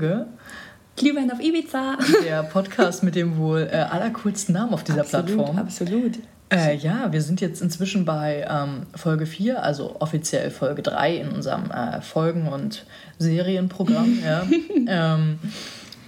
Folge. Glühwein auf Ibiza. Der Podcast mit dem wohl äh, allercoolsten Namen auf dieser absolut, Plattform. Absolut. Äh, ja, wir sind jetzt inzwischen bei ähm, Folge 4, also offiziell Folge 3 in unserem äh, Folgen- und Serienprogramm. ja. ähm,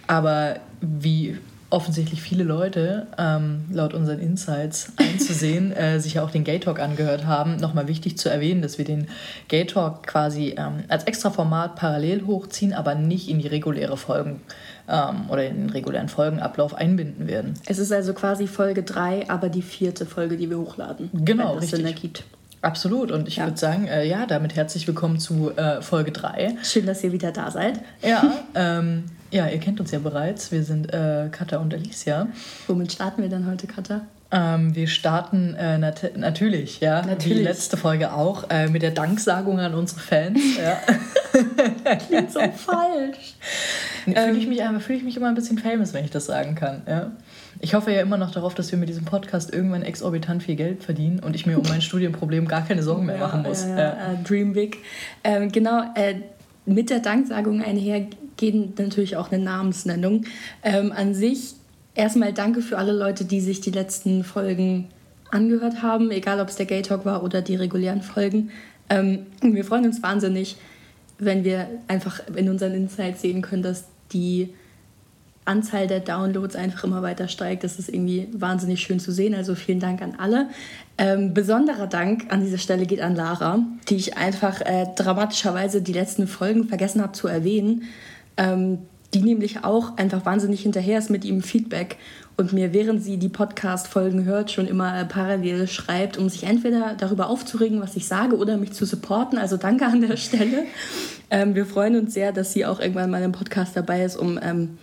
aber wie offensichtlich viele Leute, ähm, laut unseren Insights einzusehen, äh, sich ja auch den Gay Talk angehört haben. Nochmal wichtig zu erwähnen, dass wir den Gay Talk quasi ähm, als extra Format parallel hochziehen, aber nicht in die reguläre Folgen ähm, oder in den regulären Folgenablauf einbinden werden. Es ist also quasi Folge 3, aber die vierte Folge, die wir hochladen. Genau, richtig. Sinn ergibt. Absolut. Und ich Ja. würde sagen, äh, ja, damit herzlich willkommen zu äh, Folge 3. Schön, dass ihr wieder da seid. Ja, ähm, ja, ihr kennt uns ja bereits. Wir sind äh, Katha und Alicia. Womit starten wir denn heute, Katha? Ähm, wir starten äh, nat natürlich, ja, Natürlich. letzte Folge auch, äh, mit der Danksagung an unsere Fans. Ja. Klingt so falsch. Fühle ich, mich fühl ich mich immer ein bisschen famous, wenn ich das sagen kann. Ja. Ich hoffe ja immer noch darauf, dass wir mit diesem Podcast irgendwann exorbitant viel Geld verdienen und ich mir um mein Studienproblem gar keine Sorgen mehr machen muss. Ja, Ja. ja, äh, Dream Big. Ähm, genau, äh, mit der Danksagung einher geht natürlich auch eine Namensnennung. Ähm, an sich erstmal danke für alle Leute, die sich die letzten Folgen angehört haben, egal ob es der Gay Talk war oder die regulären Folgen. Ähm, wir freuen uns wahnsinnig, wenn wir einfach in unseren Insights sehen können, dass die Anzahl der Downloads einfach immer weiter steigt. Das ist irgendwie wahnsinnig schön zu sehen. Also vielen Dank an alle. Ähm, besonderer Dank an dieser Stelle geht an Lara, die ich einfach äh, dramatischerweise die letzten Folgen vergessen habe zu erwähnen. Ähm, die nämlich auch einfach wahnsinnig hinterher ist mit ihrem Feedback und mir, während sie die Podcast-Folgen hört, schon immer äh, parallel schreibt, um sich entweder darüber aufzuregen, was ich sage, oder mich zu supporten. Also danke an der Stelle. Ähm, wir freuen uns sehr, dass sie auch irgendwann mal im Podcast dabei ist, um ähm,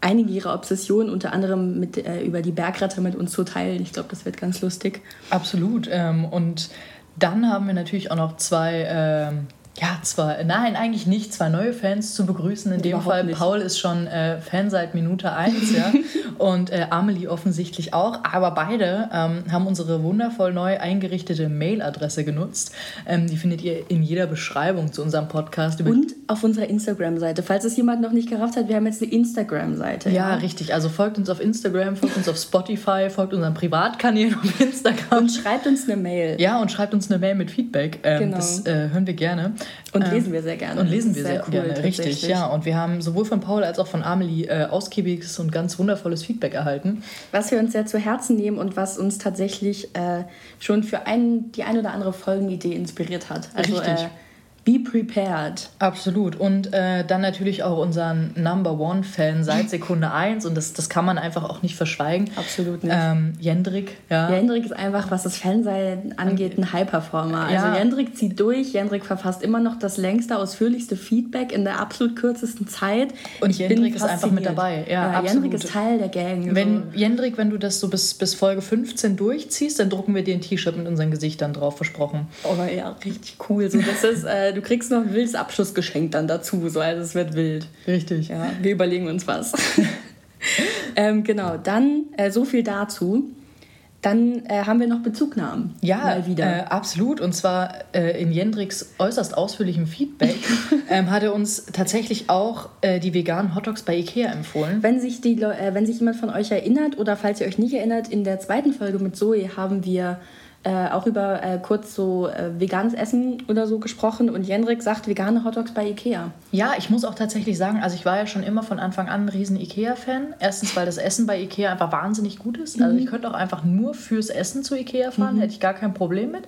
einige ihrer Obsessionen, unter anderem mit, äh, über die Bergretter mit uns zu teilen. Ich glaube, das wird ganz lustig. Absolut. Ähm, und dann haben wir natürlich auch noch zwei, ähm, ja, zwei, nein, eigentlich nicht, zwei neue Fans zu begrüßen. In dem Überhaupt Fall, nicht. Paul ist schon äh, Fan seit Minute 1, ja. Und äh, Amelie offensichtlich auch. Aber beide ähm, haben unsere wundervoll neu eingerichtete Mailadresse genutzt. Ähm, die findet ihr in jeder Beschreibung zu unserem Podcast. Und auf unserer Instagram-Seite. Falls es jemand noch nicht gerafft hat, wir haben jetzt eine Instagram-Seite. ja, richtig. Also folgt uns auf Instagram, folgt uns auf Spotify, folgt unseren Privatkanälen auf Instagram. Und schreibt uns eine Mail. Ja, und schreibt uns eine Mail mit Feedback. Ähm, Genau. Das äh, hören wir gerne. Und Ähm, lesen wir sehr gerne. Und lesen wir sehr, sehr cool, gerne, richtig. Ja, und wir haben sowohl von Paul als auch von Amelie äh, ausgiebiges und ganz wundervolles Feedback erhalten. Was wir uns sehr zu Herzen nehmen und was uns tatsächlich äh, schon für ein, die ein oder andere Folgenidee inspiriert hat. Also Richtig. Äh, be prepared. Absolut. Und äh, dann natürlich auch unseren Number One-Fan seit Sekunde 1. Und das, das kann man einfach auch nicht verschweigen. Absolut nicht. Ähm, Jendrik, ja. Jendrik ist einfach, was das Fansein angeht, ein High-Performer. Ja. Also Jendrik zieht durch, Jendrik verfasst immer noch das längste, ausführlichste Feedback in der absolut kürzesten Zeit. Und Ich bin Jendrik ist einfach mit dabei. Ja, Ja, absolut. Jendrik ist Teil der Gang. Wenn, so. Jendrik, wenn du das so bis, bis Folge 15 durchziehst, dann drucken wir dir ein T-Shirt mit unseren Gesichtern drauf, versprochen. Oh ja, richtig cool. So, das ist, äh, du kriegst noch ein wildes Abschlussgeschenk dann dazu. So, also es wird wild. Richtig. Ja, wir überlegen uns was. ähm, genau, dann äh, so viel dazu. Dann äh, haben wir noch Bezugnahmen. Ja, mal wieder. Äh, absolut. Und zwar äh, in Jendriks äußerst ausführlichem Feedback ähm, hat er uns tatsächlich auch äh, die veganen Hotdogs bei Ikea empfohlen. Wenn sich, die, äh, wenn sich jemand von euch erinnert oder falls ihr euch nicht erinnert, in der zweiten Folge mit Zoe haben wir äh, auch über äh, kurz so äh, veganes Essen oder so gesprochen und Jendrik sagt vegane Hotdogs bei Ikea. Ja, ich muss auch tatsächlich sagen, also ich war ja schon immer von Anfang an ein riesen Ikea-Fan. Erstens, weil das Essen bei Ikea einfach wahnsinnig gut ist. Also ich könnte auch einfach nur fürs Essen zu Ikea fahren, hätte ich gar kein Problem mit.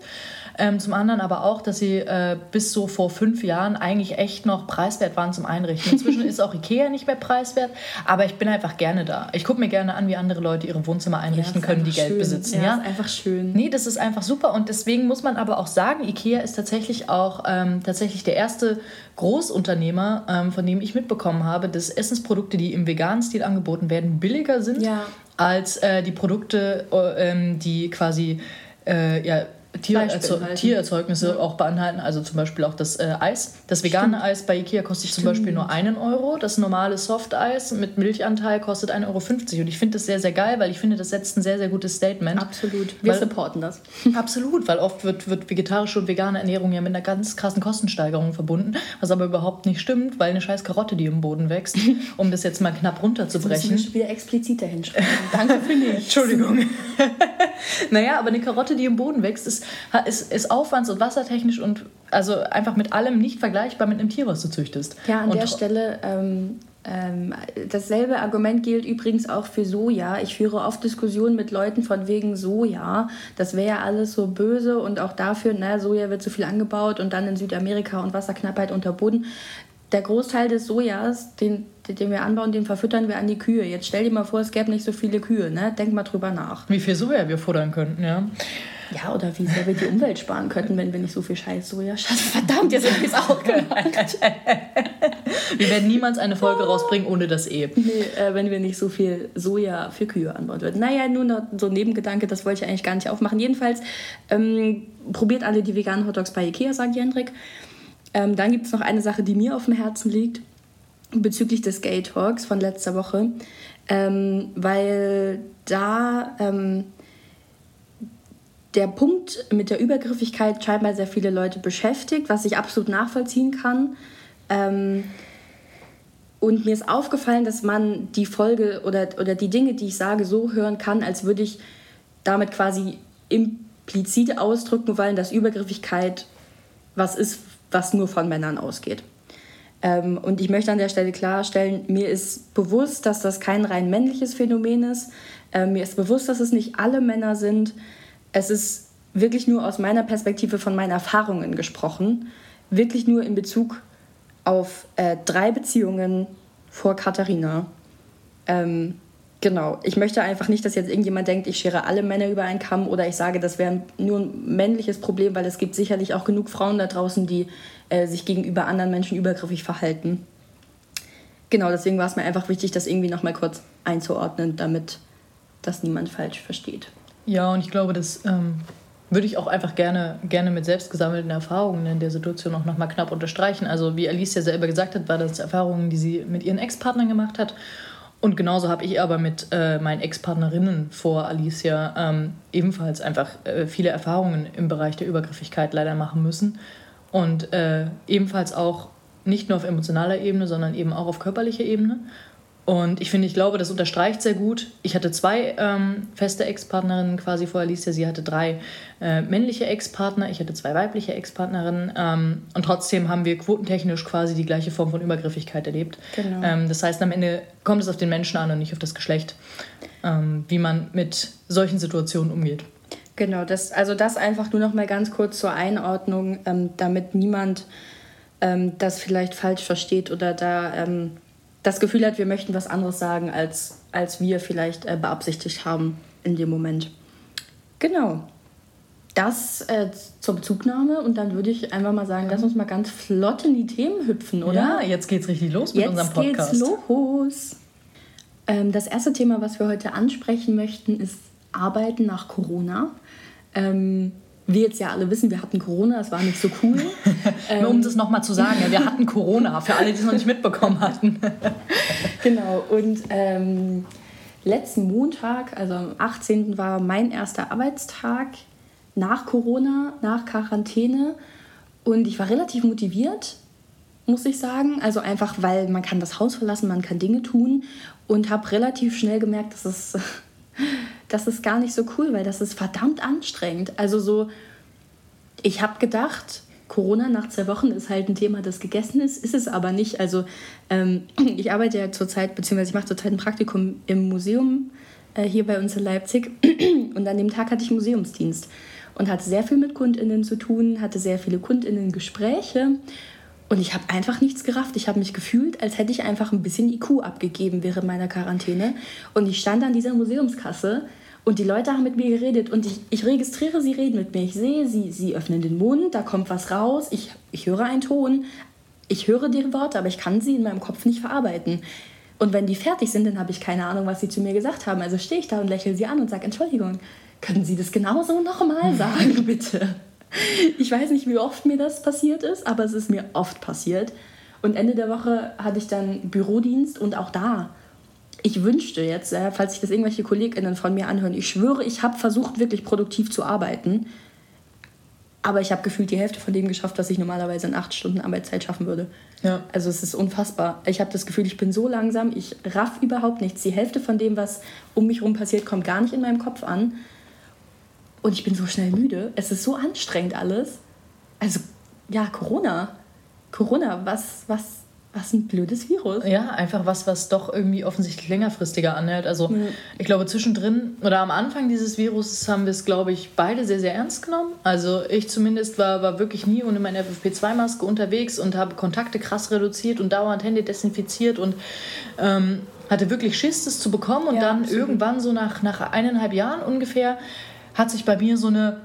Ähm, zum anderen aber auch, dass sie äh, bis so vor fünf Jahren eigentlich echt noch preiswert waren zum Einrichten. Inzwischen ist auch Ikea nicht mehr preiswert, aber ich bin einfach gerne da. Ich gucke mir gerne an, wie andere Leute ihre Wohnzimmer einrichten ist können, die einfach Geld schön. besitzen. Ja, Ja, ist einfach schön. Nee, das ist einfach super und deswegen muss man aber auch sagen, IKEA ist tatsächlich auch ähm, tatsächlich der erste Großunternehmer, ähm, von dem ich mitbekommen habe, dass Essensprodukte, die im veganen Stil angeboten werden, billiger sind Ja. als äh, die Produkte, äh, ähm, die quasi äh, ja, Tiererzeug Tiererzeugnisse auch beinhalten. Also zum Beispiel auch das äh, Eis. Das vegane Stimmt. Eis bei Ikea kostet Stimmt. zum Beispiel nur einen Euro. Das normale Softeis mit Milchanteil kostet 1,50 Euro. Und ich finde das sehr, sehr geil, weil ich finde, das setzt ein sehr, sehr gutes Statement. Absolut. Wir weil, supporten das. Absolut, weil oft wird, wird vegetarische und vegane Ernährung ja mit einer ganz krassen Kostensteigerung verbunden, was aber überhaupt nicht stimmt, weil eine scheiß Karotte, die im Boden wächst, um das jetzt mal knapp runterzubrechen. Das wieder explizit dahin schreiben. Danke für nichts. Entschuldigung. naja, aber eine Karotte, die im Boden wächst, ist, ist, ist aufwands- und wassertechnisch und also einfach mit allem nicht vergleichbar mit einem Tier, was du züchtest. Ja, an und der Stelle ähm, ähm, dasselbe Argument gilt übrigens auch für Soja. Ich führe oft Diskussionen mit Leuten von wegen Soja. Das wäre ja alles so böse und auch dafür, na, Soja wird zu viel angebaut und dann in Südamerika und Wasserknappheit unterboden. Der Großteil des Sojas, den, den wir anbauen, den verfüttern wir an die Kühe. Jetzt stell dir mal vor, es gäbe nicht so viele Kühe. Ne? Denk mal drüber nach. Wie viel Soja wir futtern könnten, ja. Ja, oder wie sehr wir die Umwelt sparen könnten, wenn wir nicht so viel Scheiß Soja schaffen. Verdammt, jetzt habe ich es auch gemacht. wir werden niemals eine Folge rausbringen ohne das E. Nee, äh, wenn wir nicht so viel Soja für Kühe anbauen würden. Naja, nur noch so ein Nebengedanke, das wollte ich eigentlich gar nicht aufmachen. Jedenfalls, ähm, probiert alle die veganen Hotdogs bei Ikea, sagt Jendrik. Ähm, dann gibt es noch eine Sache, die mir auf dem Herzen liegt, bezüglich des Gay Talks von letzter Woche. Ähm, weil da ähm, der Punkt mit der Übergriffigkeit scheinbar sehr viele Leute beschäftigt, was ich absolut nachvollziehen kann. Ähm, und mir ist aufgefallen, dass man die Folge oder, oder die Dinge, die ich sage, so hören kann, als würde ich damit quasi implizit ausdrücken wollen, dass Übergriffigkeit was ist, was nur von Männern ausgeht. Ähm, und ich möchte an der Stelle klarstellen, mir ist bewusst, dass das kein rein männliches Phänomen ist. Ähm, mir ist bewusst, dass es nicht alle Männer sind es ist wirklich nur aus meiner Perspektive von meinen Erfahrungen gesprochen, wirklich nur in Bezug auf äh, drei Beziehungen vor Katharina. Ähm, genau, ich möchte einfach nicht, dass jetzt irgendjemand denkt, ich schere alle Männer über einen Kamm oder ich sage, das wäre nur ein männliches Problem, weil es gibt sicherlich auch genug Frauen da draußen, die äh, sich gegenüber anderen Menschen übergriffig verhalten. Genau, deswegen war es mir einfach wichtig, das irgendwie nochmal kurz einzuordnen, damit das niemand falsch versteht. Ja, und ich glaube, das ähm, würde ich auch einfach gerne, gerne mit selbst gesammelten Erfahrungen in der Situation auch nochmal knapp unterstreichen. Also wie Alice ja selber gesagt hat, war das Erfahrungen, die sie mit ihren Ex-Partnern gemacht hat. Und genauso habe ich aber mit äh, meinen Ex-Partnerinnen vor Alicia ähm, ebenfalls einfach äh, viele Erfahrungen im Bereich der Übergriffigkeit leider machen müssen. Und äh, ebenfalls auch nicht nur auf emotionaler Ebene, sondern eben auch auf körperlicher Ebene. Und ich finde, ich glaube, das unterstreicht sehr gut. Ich hatte zwei ähm, feste Ex-Partnerinnen quasi vor Alicia. Sie hatte drei äh, männliche Ex-Partner, ich hatte zwei weibliche Ex-Partnerinnen. Ähm, und trotzdem haben wir quotentechnisch quasi die gleiche Form von Übergriffigkeit erlebt. Genau. Ähm, das heißt, am Ende kommt es auf den Menschen an und nicht auf das Geschlecht, ähm, wie man mit solchen Situationen umgeht. Genau, das, also das einfach nur noch mal ganz kurz zur Einordnung, ähm, damit niemand ähm, das vielleicht falsch versteht oder da das Gefühl hat, wir möchten was anderes sagen, als, als wir vielleicht äh, beabsichtigt haben in dem Moment. Genau. Das äh, zur Bezugnahme und dann würde ich einfach mal sagen, lass uns mal ganz flott in die Themen hüpfen, oder? Ja, jetzt geht's richtig los mit jetzt unserem Podcast. Jetzt geht's los. Ähm, das erste Thema, was wir heute ansprechen möchten, ist Arbeiten nach Corona. Ähm, wir jetzt ja alle wissen, wir hatten Corona, es war nicht so cool. Nur um das nochmal zu sagen, wir hatten Corona, für alle, die es noch nicht mitbekommen hatten. genau, und ähm, letzten Montag, also am 18. war mein erster Arbeitstag nach Corona, nach Quarantäne. Und ich war relativ motiviert, muss ich sagen. Also einfach, weil man kann das Haus verlassen, man kann Dinge tun. Und habe relativ schnell gemerkt, dass es das ist gar nicht so cool, weil das ist verdammt anstrengend. Also so, ich habe gedacht, Corona nach zwei Wochen ist halt ein Thema, das gegessen ist, ist es aber nicht. Also ähm, ich arbeite ja zurzeit, beziehungsweise ich mache zurzeit ein Praktikum im Museum äh, hier bei uns in Leipzig und an dem Tag hatte ich Museumsdienst und hatte sehr viel mit KundInnen zu tun, hatte sehr viele KundInnen-Gespräche und ich habe einfach nichts gerafft. Ich habe mich gefühlt, als hätte ich einfach ein bisschen IQ abgegeben während meiner Quarantäne. Und ich stand an dieser Museumskasse und die Leute haben mit mir geredet und ich, ich registriere, sie reden mit mir. Ich sehe, sie, sie öffnen den Mund, da kommt was raus, ich, ich höre einen Ton, ich höre die Worte, aber ich kann sie in meinem Kopf nicht verarbeiten. Und wenn die fertig sind, dann habe ich keine Ahnung, was sie zu mir gesagt haben. Also stehe ich da und lächle sie an und sage, Entschuldigung, Können Sie das genauso nochmal sagen, bitte? Ich weiß nicht, wie oft mir das passiert ist, aber es ist mir oft passiert. Und Ende der Woche hatte ich dann Bürodienst und auch da. Ich wünschte jetzt, äh, falls sich das irgendwelche KollegInnen von mir anhören, ich schwöre, ich habe versucht, wirklich produktiv zu arbeiten. Aber ich habe gefühlt die Hälfte von dem geschafft, was ich normalerweise in acht Stunden Arbeitszeit schaffen würde. Ja. Also es ist unfassbar. Ich habe das Gefühl, ich bin so langsam, ich raff überhaupt nichts. Die Hälfte von dem, was um mich herum passiert, kommt gar nicht in meinem Kopf an. Und ich bin so schnell müde. Es ist so anstrengend alles. Also ja, Corona. Corona, was, was was ein blödes Virus. Ja, einfach was, was doch irgendwie offensichtlich längerfristiger anhält. Also mhm. ich glaube, zwischendrin oder am Anfang dieses Virus haben wir es, glaube ich, beide sehr, sehr ernst genommen. Also ich zumindest war, war wirklich nie ohne meine FFP2-Maske unterwegs und habe Kontakte krass reduziert und dauernd Hände desinfiziert und ähm, hatte wirklich Schiss, das zu bekommen. Und ja, dann absolut. irgendwann so nach, nach eineinhalb Jahren ungefähr hat sich bei mir so eine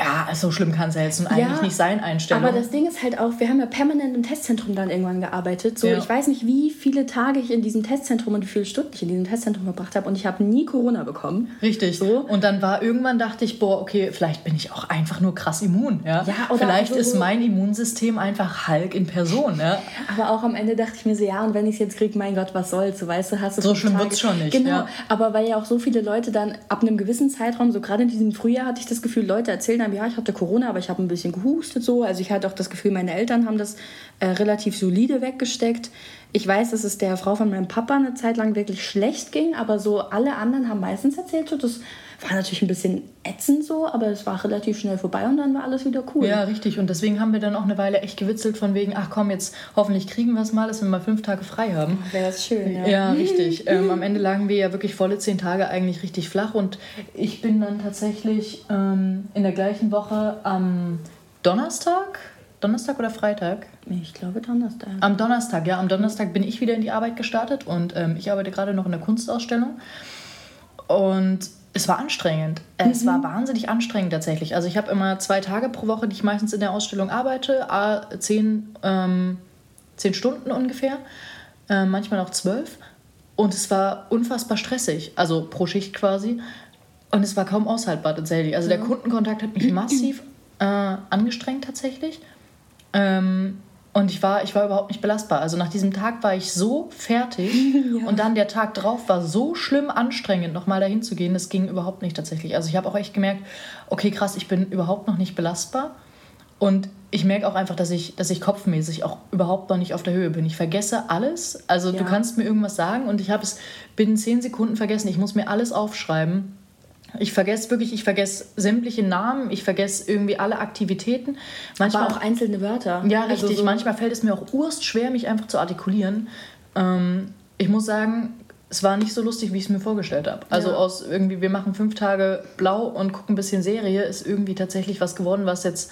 ja, so schlimm kann es ja jetzt nun eigentlich ja, nicht sein, Einstellung. Aber das Ding ist halt auch, wir haben ja permanent im Testzentrum dann irgendwann gearbeitet. So, ja. ich weiß nicht, wie viele Tage ich in diesem Testzentrum und wie viele Stunden ich in diesem Testzentrum verbracht habe und ich habe nie Corona bekommen. Richtig. So. Und dann war irgendwann dachte ich, boah, okay, vielleicht bin ich auch einfach nur krass immun. Ja, ja oder Vielleicht ist mein Immunsystem einfach Hulk in Person. Ja? Aber auch am Ende dachte ich mir so, ja, und wenn ich es jetzt kriege, mein Gott, was soll's, so weißt du, hast du So schlimm wird es schon nicht. Genau. Ja. Aber weil ja auch so viele Leute dann ab einem gewissen Zeitraum, so gerade in diesem Frühjahr hatte ich das Gefühl, Leute erzählen einem, ja, ich hatte Corona, aber ich habe ein bisschen gehustet so. Also ich hatte auch das Gefühl, meine Eltern haben das äh, relativ solide weggesteckt. Ich weiß, dass es der Frau von meinem Papa eine Zeit lang wirklich schlecht ging, aber so alle anderen haben meistens erzählt, so, das war natürlich ein bisschen ätzend so, aber es war relativ schnell vorbei und dann war alles wieder cool. Ja, richtig. Und deswegen haben wir dann auch eine Weile echt gewitzelt von wegen, ach komm, jetzt hoffentlich kriegen wir es mal, dass wir mal fünf Tage frei haben. Wäre das schön, ja. Ja, richtig. ähm, am Ende lagen wir ja wirklich volle zehn Tage eigentlich richtig flach und ich bin dann tatsächlich ähm, in der gleichen Woche am Donnerstag, Donnerstag oder Freitag? Ich glaube Donnerstag. Am Donnerstag, ja. Am Donnerstag bin ich wieder in die Arbeit gestartet und ähm, ich arbeite gerade noch in der Kunstausstellung. Und es war anstrengend. Mhm. Es war mhm. wahnsinnig anstrengend tatsächlich. Also ich habe immer zwei Tage pro Woche, die ich meistens in der Ausstellung arbeite, zehn, ähm, zehn Stunden ungefähr, äh, manchmal auch zwölf. Und es war unfassbar stressig, also pro Schicht quasi. Und es war kaum aushaltbar tatsächlich. Also der Kundenkontakt hat mich massiv äh, angestrengt tatsächlich. Ähm, und ich war, ich war überhaupt nicht belastbar. Also nach diesem Tag war ich so fertig ja. und dann der Tag drauf war so schlimm anstrengend, nochmal dahin zu gehen. Das ging überhaupt nicht tatsächlich. Also ich habe auch echt gemerkt, okay, krass, ich bin überhaupt noch nicht belastbar. Und ich merke auch einfach, dass ich, dass ich kopfmäßig auch überhaupt noch nicht auf der Höhe bin. Ich vergesse alles. Also ja. du kannst mir irgendwas sagen und ich habe es binnen zehn Sekunden vergessen. Ich muss mir alles aufschreiben. Ich vergesse wirklich, ich vergesse sämtliche Namen, ich vergesse irgendwie alle Aktivitäten. Manchmal Aber auch einzelne Wörter. Ja, also richtig. Also so Manchmal fällt es mir auch urst schwer, mich einfach zu artikulieren. Ähm, ich muss sagen, es war nicht so lustig, wie ich es mir vorgestellt habe. Also ja. aus irgendwie, wir machen fünf Tage blau und gucken ein bisschen Serie, ist irgendwie tatsächlich was geworden, was jetzt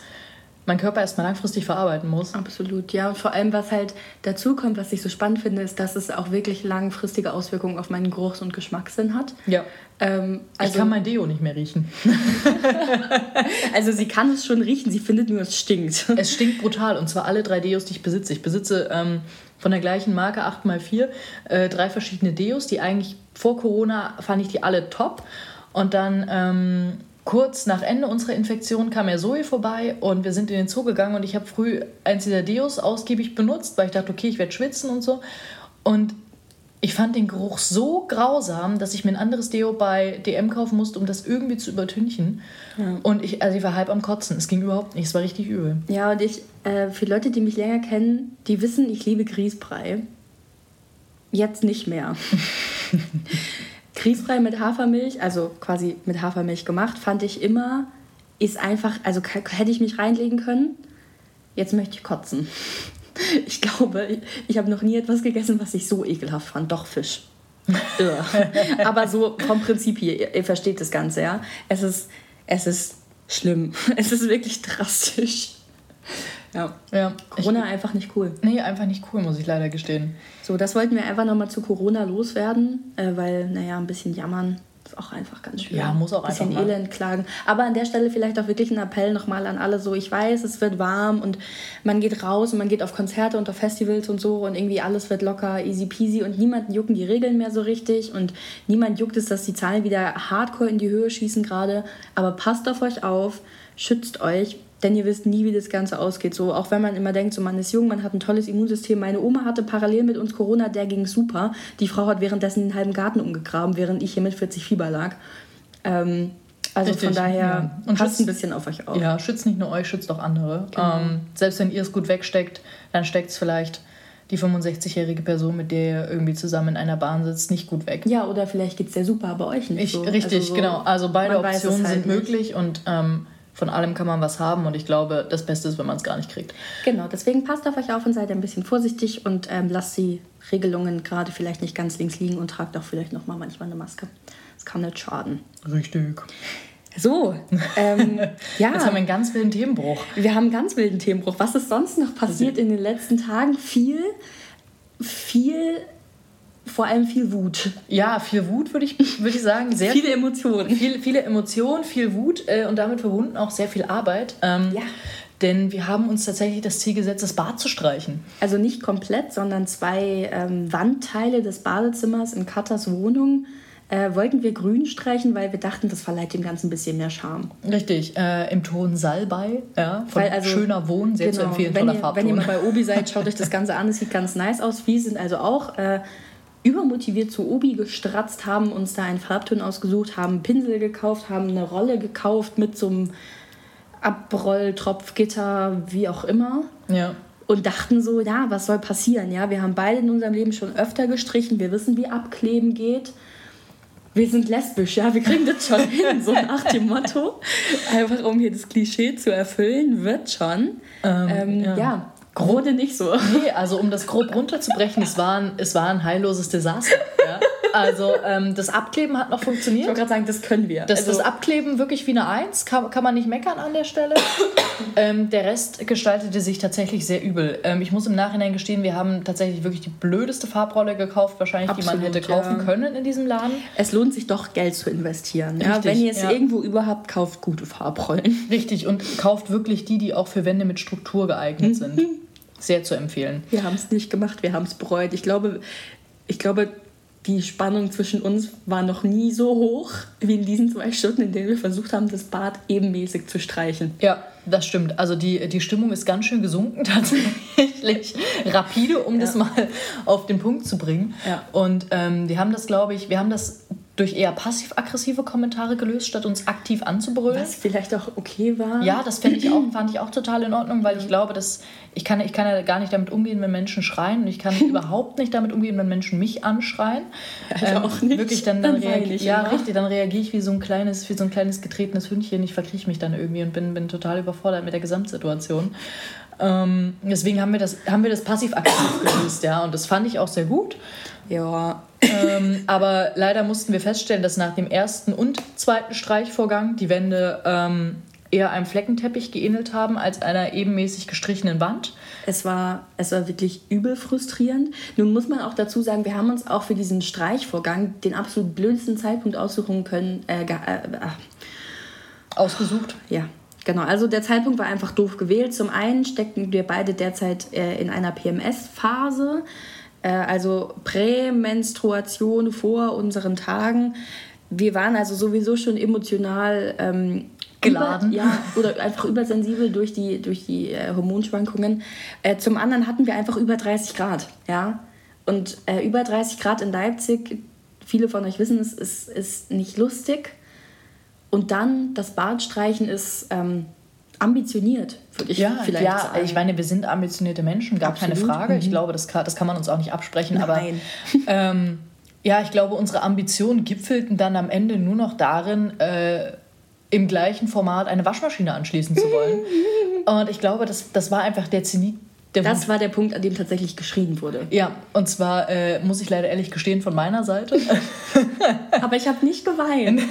mein Körper erstmal langfristig verarbeiten muss. Absolut, ja. Und vor allem, was halt dazu kommt, was ich so spannend finde, ist, dass es auch wirklich langfristige Auswirkungen auf meinen Geruchs- und Geschmackssinn hat. Ja. Ähm, also, ich kann mein Deo nicht mehr riechen. also sie kann es schon riechen, sie findet nur, es stinkt. Es stinkt brutal und zwar alle drei Deos, die ich besitze. Ich besitze ähm, von der gleichen Marke 8x4 äh, drei verschiedene Deos, die eigentlich vor Corona fand ich die alle top. Und dann ähm, kurz nach Ende unserer Infektion kam ja Zoe vorbei und wir sind in den Zoo gegangen und ich habe früh eins dieser Deos ausgiebig benutzt, weil ich dachte, okay, ich werde schwitzen und so. Und ich fand den Geruch so grausam, dass ich mir ein anderes Deo bei DM kaufen musste, um das irgendwie zu übertünchen. Ja. Und ich, also ich war halb am Kotzen. Es ging überhaupt nicht. Es war richtig übel. Ja, und ich, äh, für Leute, die mich länger kennen, die wissen, ich liebe Grießbrei. Jetzt nicht mehr. Grießbrei mit Hafermilch, also quasi mit Hafermilch gemacht, fand ich immer, ist einfach, also hätte ich mich reinlegen können. Jetzt möchte ich kotzen. Ich glaube, ich, ich habe noch nie etwas gegessen, was ich so ekelhaft fand. Doch Fisch. Aber so vom Prinzip hier, ihr, ihr, versteht das Ganze, ja. Es ist, es ist schlimm. Es ist wirklich drastisch. Ja. ja Corona ich, einfach nicht cool. Nee, einfach nicht cool, muss ich leider gestehen. So, das wollten wir einfach nochmal zu Corona loswerden, äh, weil, naja, ein bisschen jammern Ist auch einfach ganz schön. Ja, muss auch Bisschen einfach mal. Elend klagen. Aber an der Stelle vielleicht auch wirklich ein Appell nochmal an alle so, ich weiß, es wird warm und man geht raus und man geht auf Konzerte und auf Festivals und so und irgendwie alles wird locker, easy peasy und niemanden jucken die Regeln mehr so richtig und niemand juckt es, dass die Zahlen wieder hardcore in die Höhe schießen gerade. Aber passt auf euch auf, schützt euch, denn ihr wisst nie, wie das Ganze ausgeht. So, auch wenn man immer denkt, so man ist jung, man hat ein tolles Immunsystem. Meine Oma hatte parallel mit uns Corona, der ging super. Die Frau hat währenddessen den halben Garten umgegraben, während ich hier mit 40 Fieber lag. Ähm, also Richtig, von daher ja. Und passt schützt- ein bisschen auf euch auf. Ja, schützt nicht nur euch, schützt auch andere. Genau. Ähm, selbst wenn ihr es gut wegsteckt, dann steckt es vielleicht die 65-jährige Person, mit der ihr irgendwie zusammen in einer Bahn sitzt, nicht gut weg. Ja, oder vielleicht geht es dir super, aber euch nicht Ich, so. richtig, Also so, genau. Also beide Optionen halt sind nicht. möglich und ähm, von allem kann man was haben. Und ich glaube, das Beste ist, wenn man es gar nicht kriegt. Genau, deswegen passt auf euch auf und seid ein bisschen vorsichtig und ähm, lasst die Regelungen gerade vielleicht nicht ganz links liegen und tragt auch vielleicht noch mal manchmal eine Maske. Das kann nicht schaden. Richtig. So, ähm, ja. Jetzt haben wir einen ganz wilden Themenbruch. Wir haben einen ganz wilden Themenbruch. Was ist sonst noch passiert in den letzten Tagen? Viel, viel, vor allem viel Wut. Ja, viel Wut würde ich, würd ich sagen. Sehr Viele Emotionen. viel, viele Emotionen, viel Wut äh, und damit verbunden auch sehr viel Arbeit. Ähm, Ja. Denn wir haben uns tatsächlich das Ziel gesetzt, das Bad zu streichen. Also nicht komplett, sondern zwei ähm, Wandteile des Badezimmers in Katas Wohnung äh, wollten wir grün streichen, weil wir dachten, das verleiht dem Ganzen ein bisschen mehr Charme. Richtig, äh, im Ton Salbei, ja, von Weil also- schöner Wohnen, sehr zu empfehlen, wenn toller ihr, Farbton. wenn ihr mal bei Obi seid, schaut euch das Ganze an. Es sieht ganz nice aus. Wir sind also auch äh, übermotiviert zu Obi gestratzt, haben uns da einen Farbton ausgesucht, haben Pinsel gekauft, haben eine Rolle gekauft mit so einem Abrolltropfgitter, wie auch immer. ja. Und dachten so, ja, was soll passieren? Ja, wir haben beide in unserem Leben schon öfter gestrichen. Wir wissen, wie Abkleben geht. Wir sind lesbisch, ja, wir kriegen das schon hin, so nach dem Motto. Einfach um hier das Klischee zu erfüllen, wird schon. Ähm, ja. ja. Grode nicht so. Nee, also um das grob runterzubrechen, es war ein, es war ein heilloses Desaster. Ja? Also ähm, das Abkleben hat noch Ich funktioniert. wollte gerade sagen, das können wir. Das, also, das Abkleben wirklich wie eine Eins, kann, kann man nicht meckern an der Stelle. ähm, der Rest gestaltete sich tatsächlich sehr übel. Ähm, ich muss im Nachhinein gestehen, wir haben tatsächlich wirklich die blödeste Farbrolle gekauft, wahrscheinlich, die man Absolut, hätte kaufen ja. können in diesem Laden. es lohnt sich doch, Geld zu investieren. Ja? Richtig, Wenn ihr es irgendwo überhaupt kauft, gute Farbrollen. Richtig, und kauft wirklich die, die auch für Wände mit Struktur geeignet sind. Sehr zu empfehlen. Wir haben es nicht gemacht, wir haben es bereut. Ich glaube, ich glaube, die Spannung zwischen uns war noch nie so hoch wie in diesen zwei Stunden, in denen wir versucht haben, das Bad ebenmäßig zu streichen. Ja, das stimmt. Also die, die Stimmung ist ganz schön gesunken tatsächlich. Rapide, um das mal auf den Punkt zu bringen. Ja. Und ähm, wir haben das, glaube ich, wir haben das durch eher passiv-aggressive Kommentare gelöst, statt uns aktiv anzubrüllen. Was vielleicht auch okay war. Ja, das fänd ich auch, fand ich auch total in Ordnung, weil ich glaube, dass ich kann, ich kann ja gar nicht damit umgehen, wenn Menschen schreien und ich kann überhaupt nicht damit umgehen, wenn Menschen mich anschreien. ich auch nicht. Wirklich, dann, dann, Dann reagiere ich ja, immer. richtig, dann reagiere ich wie so ein kleines, wie so ein kleines getretenes Hündchen. Ich verkrieche mich dann irgendwie und bin, bin total überfordert mit der Gesamtsituation. Ähm, deswegen haben wir das, haben wir das passiv-aktiv gelöst, ja, und das fand ich auch sehr gut. Ja. ähm, aber leider mussten wir feststellen, dass nach dem ersten und zweiten Streichvorgang die Wände ähm, eher einem Fleckenteppich geähnelt haben als einer ebenmäßig gestrichenen Wand. Es war, es war wirklich übel frustrierend. Nun muss man auch dazu sagen, wir haben uns auch für diesen Streichvorgang den absolut blödesten Zeitpunkt aussuchen können. Äh, äh, ach, Ausgesucht. Ja, genau. Also der Zeitpunkt war einfach doof gewählt. Zum einen steckten wir beide derzeit äh, in einer PMS-Phase, also Prämenstruation vor unseren Tagen. Wir waren also sowieso schon emotional ähm, Geladen. Über, ja, oder einfach übersensibel durch die, durch die äh, Hormonschwankungen. Äh, zum anderen hatten wir einfach über 30 Grad, ja. Und äh, über 30 Grad in Leipzig, viele von euch wissen es, ist, ist nicht lustig. Und dann das Bartstreichen ist ähm, ambitioniert, würde ich Ja, vielleicht ja sagen. ich meine, wir sind ambitionierte Menschen, gar keine Absolut. Mhm. Frage. Ich glaube, das kann, das kann man uns auch nicht absprechen. Nein. Aber ähm, ja, ich glaube, unsere Ambitionen gipfelten dann am Ende nur noch darin, äh, im gleichen Format eine Waschmaschine anschließen zu wollen. Und ich glaube, das, das war einfach der Zenit das war der Punkt, an dem tatsächlich geschrien wurde. Ja, und zwar äh, muss ich leider ehrlich gestehen von meiner Seite. Aber ich habe nicht geweint.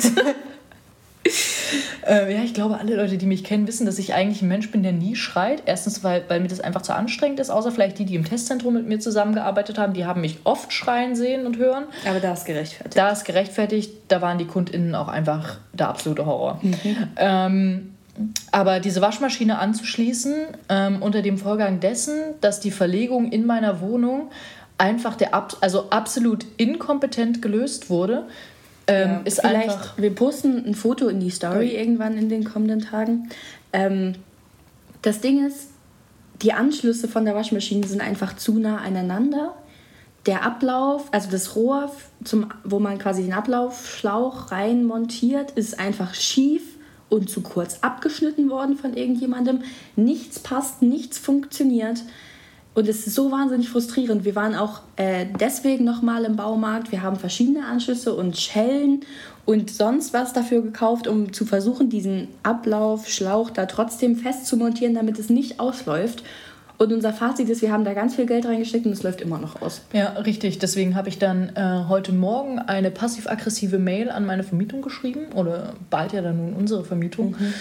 Äh, ja, ich glaube, alle Leute, die mich kennen, wissen, dass ich eigentlich ein Mensch bin, der nie schreit. Erstens, weil, weil mir das einfach zu anstrengend ist, außer vielleicht die, die im Testzentrum mit mir zusammengearbeitet haben. Die haben mich oft schreien sehen und hören. Aber da ist gerechtfertigt. Da ist gerechtfertigt. Da waren die KundInnen auch einfach der absolute Horror. Mhm. Ähm, aber diese Waschmaschine anzuschließen, ähm, unter dem Vorgang dessen, dass die Verlegung in meiner Wohnung einfach der also absolut inkompetent gelöst wurde, ähm, ja, ist vielleicht, einfach. Wir posten ein Foto in die Story okay. irgendwann in den kommenden Tagen. Ähm, das Ding ist, die Anschlüsse von der Waschmaschine sind einfach zu nah aneinander. Der Ablauf, also das Rohr, zum, wo man quasi den Ablaufschlauch rein montiert, ist einfach schief und zu kurz abgeschnitten worden von irgendjemandem. Nichts passt, nichts funktioniert. Und es ist so wahnsinnig frustrierend. Wir waren auch äh, deswegen nochmal im Baumarkt. Wir haben verschiedene Anschlüsse und Schellen und sonst was dafür gekauft, um zu versuchen, diesen Ablaufschlauch da trotzdem fest zu montieren, damit es nicht ausläuft. Und unser Fazit ist, wir haben da ganz viel Geld reingesteckt und es läuft immer noch aus. Ja, richtig. Deswegen habe ich dann äh, heute Morgen eine passiv-aggressive Mail an meine Vermietung geschrieben. Oder bald ja dann nun unsere Vermietung. Mhm.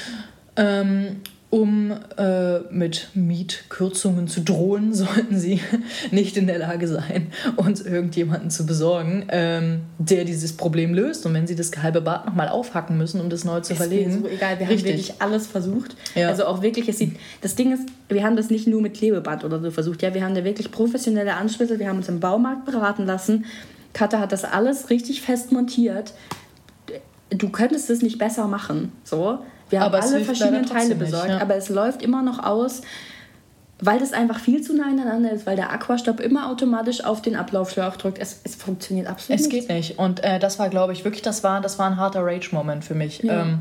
Ähm, um äh, mit Mietkürzungen zu drohen, sollten sie nicht in der Lage sein, uns irgendjemanden zu besorgen, ähm, der dieses Problem löst. Und wenn sie das halbe Bad nochmal aufhacken müssen, um das neu zu ist verlegen. so egal, wir Richtig. haben wirklich alles versucht. Ja. Also auch wirklich, es sieht, das Ding ist, wir haben das nicht nur mit Klebeband oder so versucht. Ja, wir haben da wirklich professionelle Anschlüsse, wir haben uns im Baumarkt beraten lassen. Katha hat das alles richtig fest montiert. Du könntest es nicht besser machen. So. Wir haben aber alle verschiedene Teile besorgt, nicht, ja. aber es läuft immer noch aus, weil das einfach viel zu nah aneinander ist, weil der Aquastopp immer automatisch auf den Ablaufschlauch drückt. Es, es funktioniert absolut nicht. Es geht nicht. Und äh, das war, glaube ich, wirklich, das war, das war ein harter Rage-Moment für mich. Ja. Ähm,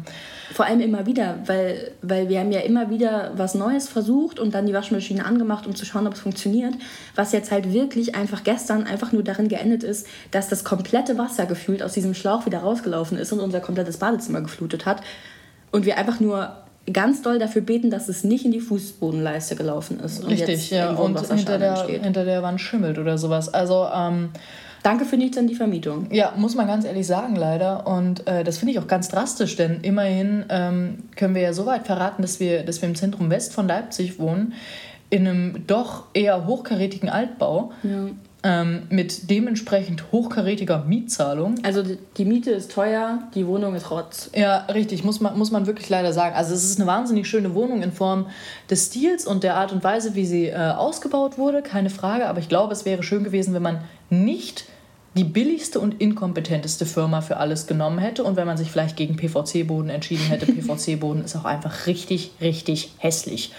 Vor allem immer wieder, weil, weil wir haben ja immer wieder was Neues versucht und dann die Waschmaschine angemacht, um zu schauen, ob es funktioniert. Was jetzt halt wirklich einfach gestern einfach nur darin geendet ist, dass das komplette Wasser gefühlt aus diesem Schlauch wieder rausgelaufen ist und unser komplettes Badezimmer geflutet hat und wir einfach nur ganz doll dafür beten, dass es nicht in die Fußbodenleiste gelaufen ist. Und Richtig, ja. Und hinter der, hinter der Wand schimmelt oder sowas. Also, ähm, Danke für nichts an die Vermietung. Ja, muss man ganz ehrlich sagen, leider. Und äh, das finde ich auch ganz drastisch, denn immerhin ähm, können wir ja so weit verraten, dass wir, dass wir im Zentrum West von Leipzig wohnen, in einem doch eher hochkarätigen Altbau. Ja ähm, mit dementsprechend hochkarätiger Mietzahlung. Also die Miete ist teuer, die Wohnung ist rotz. Ja, richtig, muss man, muss man wirklich leider sagen. Also es ist eine wahnsinnig schöne Wohnung in Form des Stils und der Art und Weise, wie sie äh, ausgebaut wurde, keine Frage. Aber ich glaube, es wäre schön gewesen, wenn man nicht die billigste und inkompetenteste Firma für alles genommen hätte und wenn man sich vielleicht gegen PVC-Boden entschieden hätte. PVC-Boden ist auch einfach richtig, richtig hässlich.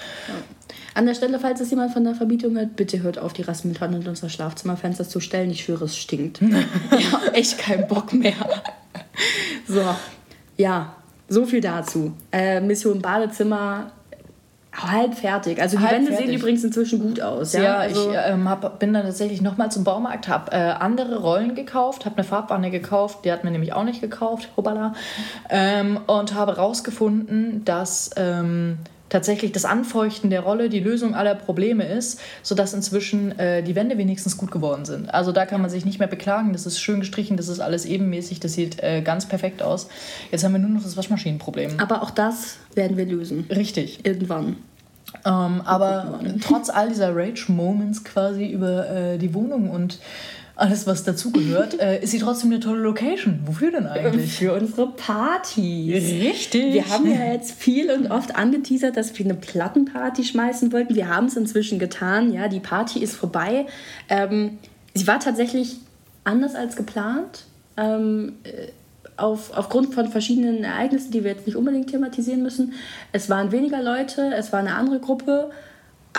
An der Stelle, falls es jemand von der Verbietung hört, bitte hört auf, die Rassenmülltonnen in unser Schlafzimmerfenster zu stellen. Ich schwöre, es stinkt. ich habe echt keinen Bock mehr. so, ja, so viel dazu. Äh, Mission Badezimmer halb fertig. Also die halb Wände fertig. sehen übrigens inzwischen gut aus. Ja, ja also ich ähm, hab, bin dann tatsächlich nochmal zum Baumarkt, habe äh, andere Rollen gekauft, habe eine Farbwanne gekauft, die hat mir nämlich auch nicht gekauft, hoppala, ähm, und habe rausgefunden, dass ähm, tatsächlich das Anfeuchten der Rolle die Lösung aller Probleme ist, sodass inzwischen äh, die Wände wenigstens gut geworden sind. Also da kann man sich nicht mehr beklagen, das ist schön gestrichen, das ist alles ebenmäßig, das sieht äh, ganz perfekt aus. Jetzt haben wir nur noch das Waschmaschinenproblem. Aber auch das werden wir lösen. Richtig. Irgendwann. Ähm, aber trotz all dieser Rage-Moments quasi über äh, die Wohnung und alles, was dazugehört, äh, ist sie trotzdem eine tolle Location. Wofür denn eigentlich? Für unsere Partys. Richtig. Wir haben ja jetzt viel und oft angeteasert, dass wir eine Plattenparty schmeißen wollten. Wir haben es inzwischen getan. Ja, die Party ist vorbei. Ähm, sie war tatsächlich anders als geplant. Ähm, äh, auf, aufgrund von verschiedenen Ereignissen, die wir jetzt nicht unbedingt thematisieren müssen. Es waren weniger Leute, es war eine andere Gruppe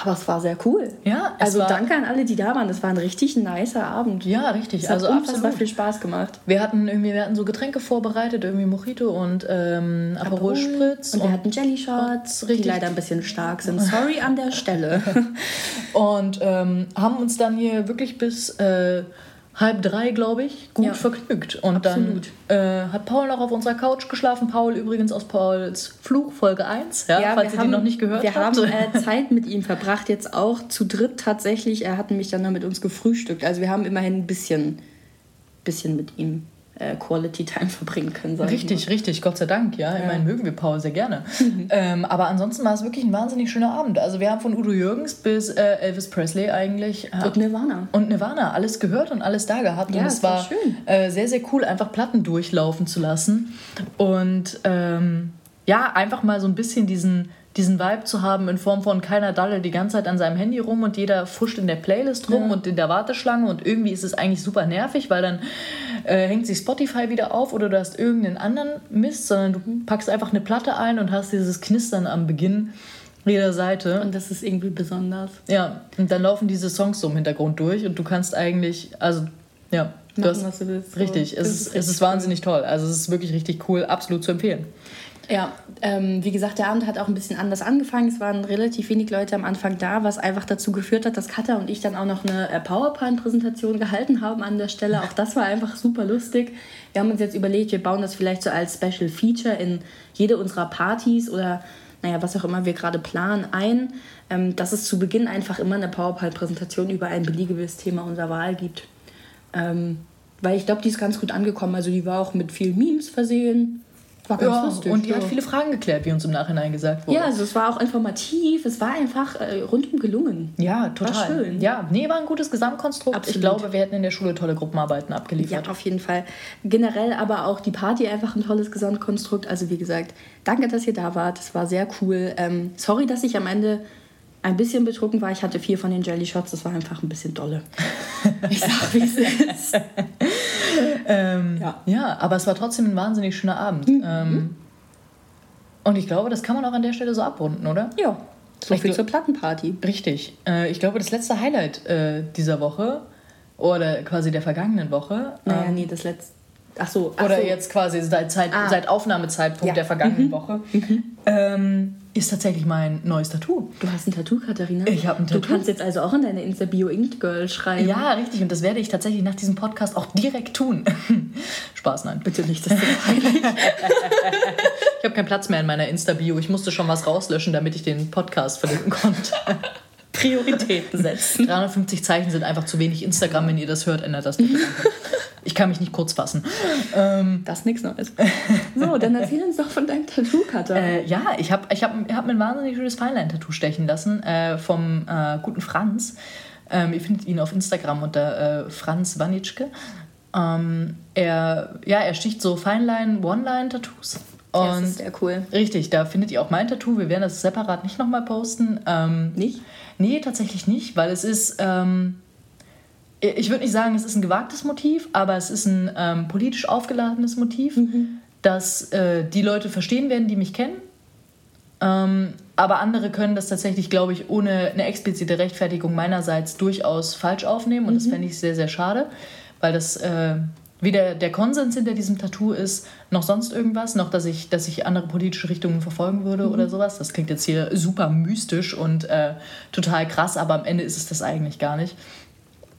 aber es war sehr cool. Ja, also danke an alle, die da waren. Es war ein richtig nicer Abend. Ja, richtig. Es hat also unfassbar viel Spaß gemacht. Wir hatten irgendwie, wir hatten so Getränke vorbereitet, irgendwie Mojito und ähm, Aperol Spritz. Und, und wir hatten Jelly Shots, die leider ein bisschen stark sind. Sorry an der Stelle. und ähm, haben uns dann hier wirklich bis äh, halb drei, glaube ich, gut ja. vergnügt. Und Absolut. dann äh, hat Paul noch auf unserer Couch geschlafen. Paul übrigens aus Pauls Fluch, Folge 1, ja, ja falls ihr haben, die noch nicht gehört wir habt. Wir haben äh, Zeit mit ihm verbracht, jetzt auch zu dritt tatsächlich. Er hat nämlich dann noch mit uns gefrühstückt. Also wir haben immerhin ein bisschen, bisschen mit ihm Quality Time verbringen können. Richtig, richtig, Gott sei Dank, ja. ja. Ich meine, mögen wir Paul sehr gerne. ähm, aber ansonsten war es wirklich ein wahnsinnig schöner Abend. Also wir haben von Udo Jürgens bis äh, Elvis Presley eigentlich. Äh, und Nirvana. Und Nirvana, alles gehört und alles da gehabt. Ja, und es war, schön. Äh, sehr, sehr cool, einfach Platten durchlaufen zu lassen. Und ähm, ja, einfach mal so ein bisschen diesen diesen Vibe zu haben in Form von keiner daddelt die ganze Zeit an seinem Handy rum und jeder fuscht in der Playlist rum ja. und in der Warteschlange und irgendwie ist es eigentlich super nervig, weil dann äh, hängt sich Spotify wieder auf oder du hast irgendeinen anderen Mist, sondern du packst einfach eine Platte ein und hast dieses Knistern am Beginn jeder Seite. Und das ist irgendwie besonders. Ja, und dann laufen diese Songs so im Hintergrund durch und du kannst eigentlich, also ja, Machen, hast, was du willst. Richtig, so. es, ist, es ist wahnsinnig toll. Also es ist wirklich richtig cool, absolut zu empfehlen. Ja, ähm, wie gesagt, der Abend hat auch ein bisschen anders angefangen. Es waren relativ wenig Leute am Anfang da, was einfach dazu geführt hat, dass Katha und ich dann auch noch eine äh, PowerPoint-Präsentation gehalten haben an der Stelle. Auch das war einfach super lustig. Wir haben uns jetzt überlegt, wir bauen das vielleicht so als Special Feature in jede unserer Partys oder naja, was auch immer wir gerade planen, ein, ähm, dass es zu Beginn einfach immer eine PowerPoint-Präsentation über ein beliebiges Thema unserer Wahl gibt. Ähm, weil ich glaube, die ist ganz gut angekommen. Also die war auch mit vielen Memes versehen war ganz ja, lustig. Und die ja. hat viele Fragen geklärt, wie uns im Nachhinein gesagt wurde. Ja, also es war auch informativ, es war einfach äh, rundum gelungen. Ja, total. War schön. Ja, nee, war ein gutes Gesamtkonstrukt. Absolut. Ich glaube, wir hätten in der Schule tolle Gruppenarbeiten abgeliefert. Ja, auf jeden Fall. Generell aber auch die Party einfach ein tolles Gesamtkonstrukt. Also wie gesagt, danke, dass ihr da wart. Es war sehr cool. Ähm, sorry, dass ich am Ende ein bisschen betrunken war. Ich hatte vier von den Jelly Shots, das war einfach ein bisschen dolle. ich sag, wie es ist. ähm, ja. ja, aber es war trotzdem ein wahnsinnig schöner Abend. Mhm. Ähm, und ich glaube, das kann man auch an der Stelle so abrunden, oder? Ja. So viel zur Plattenparty. Richtig. Äh, ich glaube, das letzte Highlight äh, dieser Woche oder quasi der vergangenen Woche. Naja, ähm, nee, das letzte. Ach so. Ach oder so. jetzt quasi seit, Zeit, ah. seit Aufnahmezeitpunkt ja. der vergangenen mhm. Woche. Mhm. Ähm, ist tatsächlich mein neues Tattoo. Du hast ein Tattoo, Katharina? Ich habe ein Tattoo. Du kannst jetzt also auch in deine Insta-Bio Inked Girl schreiben. Ja, richtig. Und das werde ich tatsächlich nach diesem Podcast auch direkt tun. Spaß, nein. Bitte nicht, das ist peinlich. ich habe keinen Platz mehr in meiner Insta-Bio. Ich musste schon was rauslöschen, damit ich den Podcast verlinken konnte. Prioritäten setzen. 350 Zeichen sind einfach zu wenig. Instagram, wenn ihr das hört, ändert das. Ich kann mich nicht kurz fassen. Ähm, das ist nichts Neues. So, dann erzähl uns doch von deinem Tattoo, Katha. Äh, ja, ich habe ich hab, hab mir ein wahnsinnig schönes Feinlein-Tattoo stechen lassen äh, vom äh, guten Franz. Ähm, ihr findet ihn auf Instagram unter äh, Franz Wanitschke. Ähm, er, ja, er sticht so Feinlein, One-Line-Tattoos. Und das ist sehr cool. Richtig, da findet ihr auch mein Tattoo. Wir werden das separat nicht nochmal posten. Ähm, nicht? Nee, tatsächlich nicht, weil es ist. Ähm, ich würde nicht sagen, es ist ein gewagtes Motiv, aber es ist ein ähm, politisch aufgeladenes Motiv, mhm. das äh, die Leute verstehen werden, die mich kennen. Ähm, aber andere können das tatsächlich, glaube ich, ohne eine explizite Rechtfertigung meinerseits durchaus falsch aufnehmen. Und mhm. das fände ich sehr, sehr schade, weil das äh, weder der Konsens hinter diesem Tattoo ist, noch sonst irgendwas, noch dass ich, dass ich andere politische Richtungen verfolgen würde mhm. oder sowas. Das klingt jetzt hier super mystisch und äh, total krass, aber am Ende ist es das eigentlich gar nicht.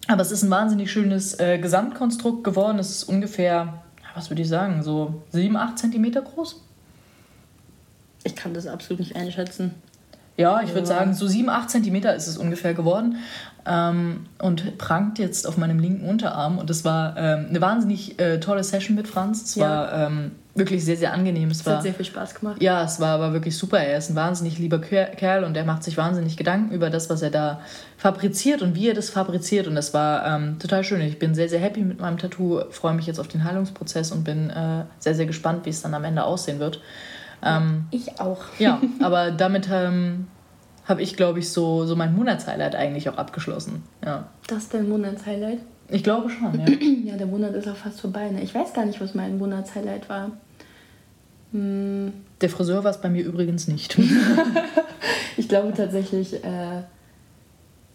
Aber es ist ein wahnsinnig schönes äh, Gesamtkonstrukt geworden. Es ist ungefähr, was würde ich sagen, so 7, 8 Zentimeter groß. Ich kann das absolut nicht einschätzen. Ja, ich würde sagen, so 7, 8 Zentimeter ist es ungefähr geworden. Ähm, und prangt jetzt auf meinem linken Unterarm. Und es war ähm, eine wahnsinnig äh, tolle Session mit Franz. Es ja. war ähm, wirklich sehr, sehr angenehm. Es, es war, hat sehr viel Spaß gemacht. Ja, es war aber wirklich super. Er ist ein wahnsinnig lieber Kerl und er macht sich wahnsinnig Gedanken über das, was er da fabriziert und wie er das fabriziert. Und das war ähm, total schön. Ich bin sehr, sehr happy mit meinem Tattoo, freue mich jetzt auf den Heilungsprozess und bin äh, sehr, sehr gespannt, wie es dann am Ende aussehen wird. Ähm, ich auch. Ja, aber damit ähm, habe ich, glaube ich, so, so mein Monatshighlight eigentlich auch abgeschlossen. Ja. Das ist dein Monatshighlight? Ich glaube schon, ja. ja, der Monat ist auch fast vorbei. Ne? Ich weiß gar nicht, was mein Monatshighlight war. Hm. Der Friseur war es bei mir übrigens nicht. ich glaube tatsächlich, äh,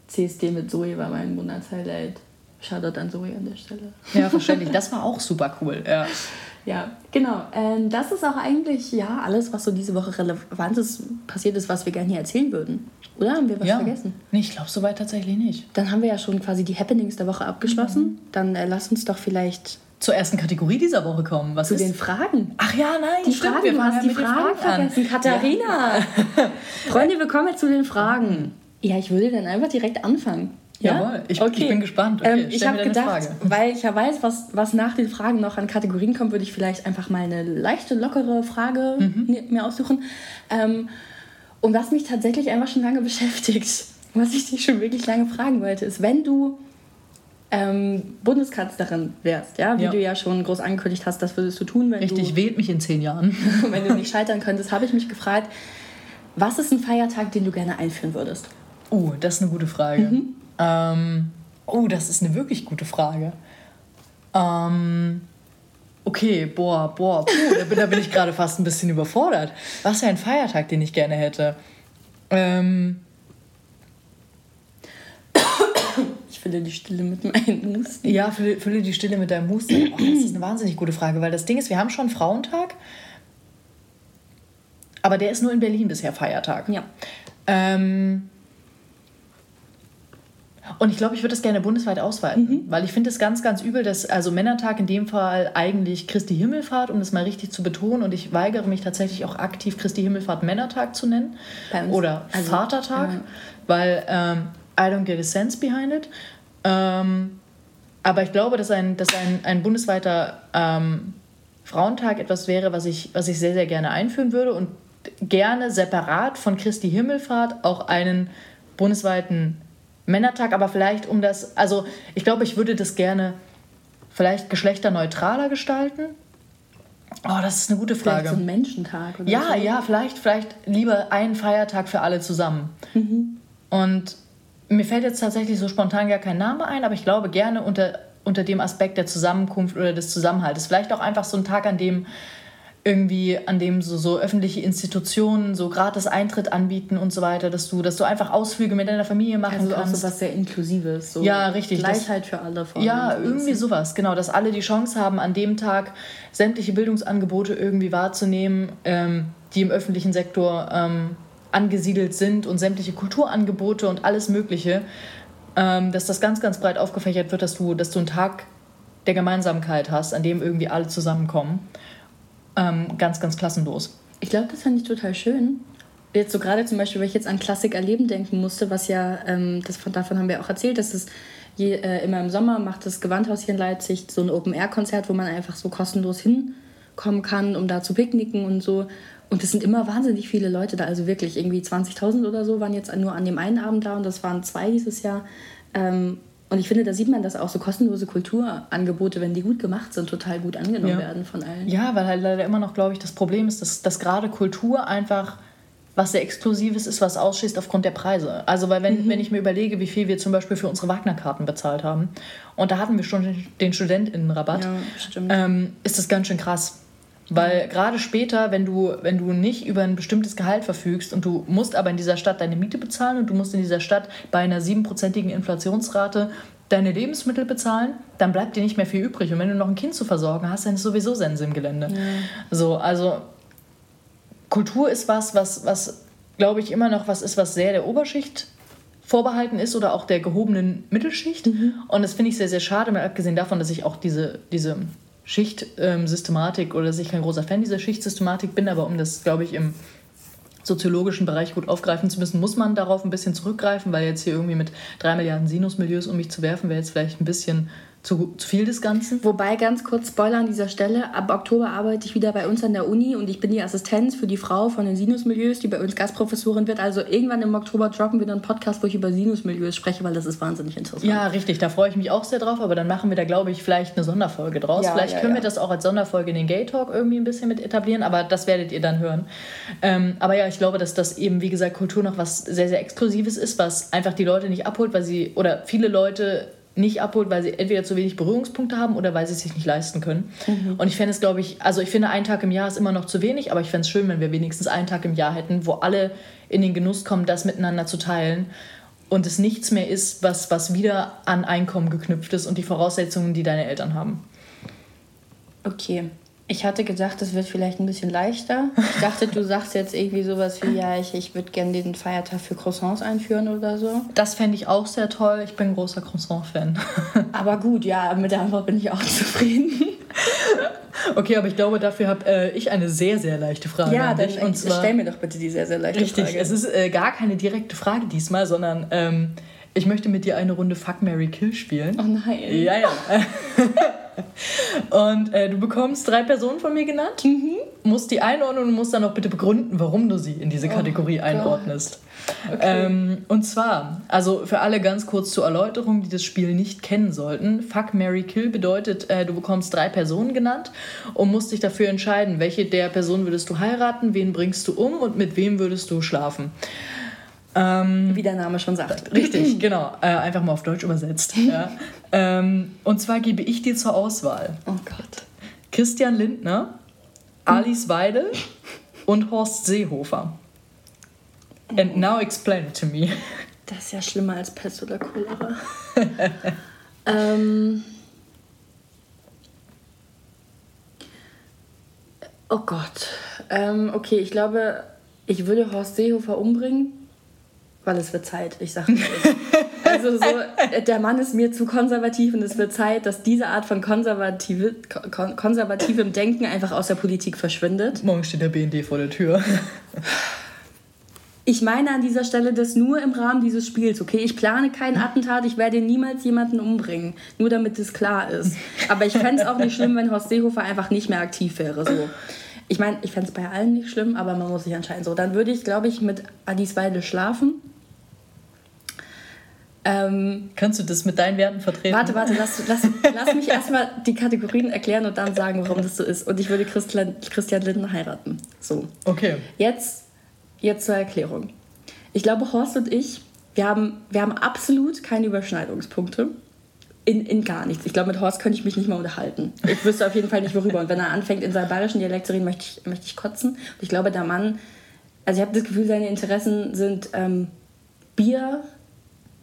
CSD mit Zoe war mein Monatshighlight. Shoutout an Zoe an der Stelle. Ja, verständlich. Das war auch super cool. Ja, ja genau. Ähm, das ist auch eigentlich ja alles, was so diese Woche relevant ist, passiert ist, was wir gerne hier erzählen würden. Oder haben wir was ja. vergessen? Nee, ich glaube soweit tatsächlich nicht. Dann haben wir ja schon quasi die Happenings der Woche abgeschlossen. Mhm. Dann äh, lass uns doch vielleicht zur ersten Kategorie dieser Woche kommen. Was Zu ist? den Fragen. Ach ja, nein, die stimmt, Fragen, wir du hast die Fragen, Fragen vergessen. Katharina. Ja. Freunde, wir kommen jetzt zu den Fragen. Ja, ich würde dann einfach direkt anfangen. Ja? Jawohl, ich, okay. ich bin gespannt. Okay, ähm, ich habe gedacht, weil ich ja weiß, was, was nach den Fragen noch an Kategorien kommt, würde ich vielleicht einfach mal eine leichte, lockere Frage mhm. mir aussuchen. Ähm, und was mich tatsächlich einfach schon lange beschäftigt, was ich dich schon wirklich lange fragen wollte, ist, wenn du ähm, Bundeskanzlerin wärst, ja, wie ja. du ja schon groß angekündigt hast, das würdest du tun, wenn Richtig, du... wählt mich in zehn Jahren. wenn du nicht scheitern könntest, habe ich mich gefragt, was ist ein Feiertag, den du gerne einführen würdest? Oh, das ist eine gute Frage. Mhm. Ähm, oh, das ist eine wirklich gute Frage. Ähm, okay, boah, boah, puh, da bin, da bin ich gerade fast ein bisschen überfordert. Was wäre ein Feiertag, den ich gerne hätte? Ähm, fülle die Stille mit meinem Husten. Ja, fülle, fülle die Stille mit deinem Husten. Oh, das ist eine wahnsinnig gute Frage, weil das Ding ist, wir haben schon Frauentag, aber der ist nur in Berlin bisher Feiertag. Ja. Ähm, und ich glaube, ich würde das gerne bundesweit ausweiten, mhm. weil ich finde es ganz, ganz übel, dass also Männertag in dem Fall eigentlich Christi Himmelfahrt, um das mal richtig zu betonen. Und ich weigere mich tatsächlich auch aktiv Christi Himmelfahrt Männertag zu nennen oder also, Vatertag, äh, weil ähm, I don't get a sense behind it. Ähm, aber ich glaube, dass ein, dass ein, ein bundesweiter ähm, Frauentag etwas wäre, was ich, was ich sehr, sehr gerne einführen würde und gerne separat von Christi Himmelfahrt auch einen bundesweiten Männertag, aber vielleicht um das, also ich glaube, ich würde das gerne vielleicht geschlechterneutraler gestalten. Oh, das ist eine gute Frage. Vielleicht so ein Menschentag oder Ja, so. ja, vielleicht, vielleicht lieber einen Feiertag für alle zusammen. Mhm. Und mir fällt jetzt tatsächlich so spontan gar kein Name ein, aber ich glaube gerne unter, unter dem Aspekt der Zusammenkunft oder des Zusammenhalts. Vielleicht auch einfach so ein Tag, an dem irgendwie, an dem so, so öffentliche Institutionen so gratis Eintritt anbieten und so weiter, dass du, dass du einfach Ausflüge mit deiner Familie machen also kannst. Auch so was sehr Inklusives. So ja, richtig. Gleichheit das, für alle. Vor ja, irgendwie sowas, genau. Dass alle die Chance haben, an dem Tag sämtliche Bildungsangebote irgendwie wahrzunehmen, ähm, die im öffentlichen Sektor ähm, angesiedelt sind und sämtliche Kulturangebote und alles Mögliche, ähm, dass das ganz, ganz breit aufgefächert wird, dass du, dass du einen Tag der Gemeinsamkeit hast, an dem irgendwie alle zusammenkommen. Ähm, ganz, ganz klassenlos. Ich glaube, das fand ich total schön. Jetzt so gerade zum Beispiel, weil ich jetzt an Klassik erleben denken musste, was ja, ähm, das, davon haben wir auch erzählt, dass es je, äh, immer im Sommer macht das Gewandhaus hier in Leipzig so ein Open-Air-Konzert, wo man einfach so kostenlos hinkommen kann, um da zu picknicken und so. Und es sind immer wahnsinnig viele Leute da, also wirklich irgendwie 20.000 oder so waren jetzt nur an dem einen Abend da und das waren zwei dieses Jahr. Ähm, und ich finde, da sieht man, dass auch so kostenlose Kulturangebote, wenn die gut gemacht sind, total gut angenommen ja. werden von allen. Ja, weil halt leider immer noch, glaube ich, das Problem ist, dass, dass gerade Kultur einfach was sehr Exklusives ist, was ausschließt aufgrund der Preise. Also, weil wenn, mhm. wenn ich mir überlege, wie viel wir zum Beispiel für unsere Wagner-Karten bezahlt haben, und da hatten wir schon den StudentInnenrabatt, ja, ähm, ist das ganz schön krass. Weil gerade später, wenn du, wenn du nicht über ein bestimmtes Gehalt verfügst und du musst aber in dieser Stadt deine Miete bezahlen und du musst in dieser Stadt bei einer siebenprozentigen Inflationsrate deine Lebensmittel bezahlen, dann bleibt dir nicht mehr viel übrig. Und wenn du noch ein Kind zu versorgen hast, dann ist sowieso Sense im Gelände. Ja. So, also Kultur ist was, was, was glaube ich, immer noch was ist, was sehr der Oberschicht vorbehalten ist oder auch der gehobenen Mittelschicht. Mhm. Und das finde ich sehr, sehr schade, mal abgesehen davon, dass ich auch diese, diese Schichtsystematik ähm, oder dass ich kein großer Fan dieser Schichtsystematik bin, aber um das, glaube ich, im soziologischen Bereich gut aufgreifen zu müssen, muss man darauf ein bisschen zurückgreifen, weil jetzt hier irgendwie mit drei Milliarden Sinusmilieus um mich zu werfen, wäre jetzt vielleicht ein bisschen zu, zu viel des Ganzen. Wobei, ganz kurz Spoiler an dieser Stelle, ab Oktober arbeite ich wieder bei uns an der Uni und ich bin die Assistenz für die Frau von den Sinusmilieus, die bei uns Gastprofessorin wird. Also irgendwann im Oktober droppen wir dann einen Podcast, wo ich über Sinusmilieus spreche, weil das ist wahnsinnig interessant. Ja, richtig, da freue ich mich auch sehr drauf, aber dann machen wir da, glaube ich, vielleicht eine Sonderfolge draus. Ja, vielleicht ja, können ja. wir das auch als Sonderfolge in den Gay Talk irgendwie ein bisschen mit etablieren, aber das werdet ihr dann hören. Ähm, aber ja, ich glaube, dass das eben, wie gesagt, Kultur noch was sehr, sehr Exklusives ist, was einfach die Leute nicht abholt, weil sie, oder viele Leute nicht abholt, weil sie entweder zu wenig Berührungspunkte haben oder weil sie es sich nicht leisten können. Mhm. Und ich fände es, glaube ich, also ich finde, ein Tag im Jahr ist immer noch zu wenig, aber ich fände es schön, wenn wir wenigstens einen Tag im Jahr hätten, wo alle in den Genuss kommen, das miteinander zu teilen und es nichts mehr ist, was, was wieder an Einkommen geknüpft ist und die Voraussetzungen, die deine Eltern haben. Okay, ich hatte gedacht, das wird vielleicht ein bisschen leichter. Ich dachte, du sagst jetzt irgendwie sowas wie, ja, ich, ich würde gerne diesen Feiertag für Croissants einführen oder so. Das fände ich auch sehr toll. Ich bin ein großer Croissant-Fan. Aber gut, ja, mit der Antwort bin ich auch zufrieden. Okay, aber ich glaube, dafür habe äh, ich eine sehr, sehr leichte Frage. Ja, dann zwar, stell mir doch bitte die sehr, sehr leichte richtig, Frage. Richtig, es ist äh, gar keine direkte Frage diesmal, sondern ähm, Ich möchte mit dir eine Runde Fuck Mary Kill spielen. Oh nein. Ja, ja. und äh, du bekommst drei Personen von mir genannt, mhm. musst die einordnen und musst dann auch bitte begründen, warum du sie in diese oh Kategorie oh, einordnest. Okay. Ähm, und zwar, also für alle ganz kurz zur Erläuterung, die das Spiel nicht kennen sollten. Fuck Mary Kill bedeutet, äh, du bekommst drei Personen genannt und musst dich dafür entscheiden, welche der Personen würdest du heiraten, wen bringst du um und mit wem würdest du schlafen. Ähm, Wie der Name schon sagt. Richtig, genau. Äh, einfach mal auf Deutsch übersetzt. ja. ähm, und zwar gebe ich dir zur Auswahl. Oh Gott. Christian Lindner, Alice Weidel und Horst Seehofer. And now explain it to me. Das ist ja schlimmer als Pest oder Cholera. ähm, oh Gott. Ähm, okay, ich glaube, ich würde Horst Seehofer umbringen weil es wird Zeit, ich sage Also so, der Mann ist mir zu konservativ und es wird Zeit, dass diese Art von konservative, kon konservativem Denken einfach aus der Politik verschwindet. Morgen steht der BND vor der Tür. Ich meine an dieser Stelle das nur im Rahmen dieses Spiels, okay? Ich plane kein Attentat, ich werde niemals jemanden umbringen. Nur damit es klar ist. Aber ich fände es auch nicht schlimm, wenn Horst Seehofer einfach nicht mehr aktiv wäre. So. Ich meine, ich fände es bei allen nicht schlimm, aber man muss sich entscheiden. So, dann würde ich, glaube ich, mit Adis Weide schlafen. Ähm, Kannst du das mit deinen Werten vertreten? Warte, warte, lass, lass, lass mich erstmal die Kategorien erklären und dann sagen, warum das so ist. Und ich würde Christian, Christian Lindner heiraten. So. Okay. Jetzt, jetzt zur Erklärung. Ich glaube, Horst und ich, wir haben, wir haben absolut keine Überschneidungspunkte. In, in gar nichts. Ich glaube, mit Horst könnte ich mich nicht mal unterhalten. Ich wüsste auf jeden Fall nicht, worüber. Und wenn er anfängt, in seinem bayerischen Dialekt zu reden, möchte ich, möchte ich kotzen. Und ich glaube, der Mann, also ich habe das Gefühl, seine Interessen sind ähm, Bier,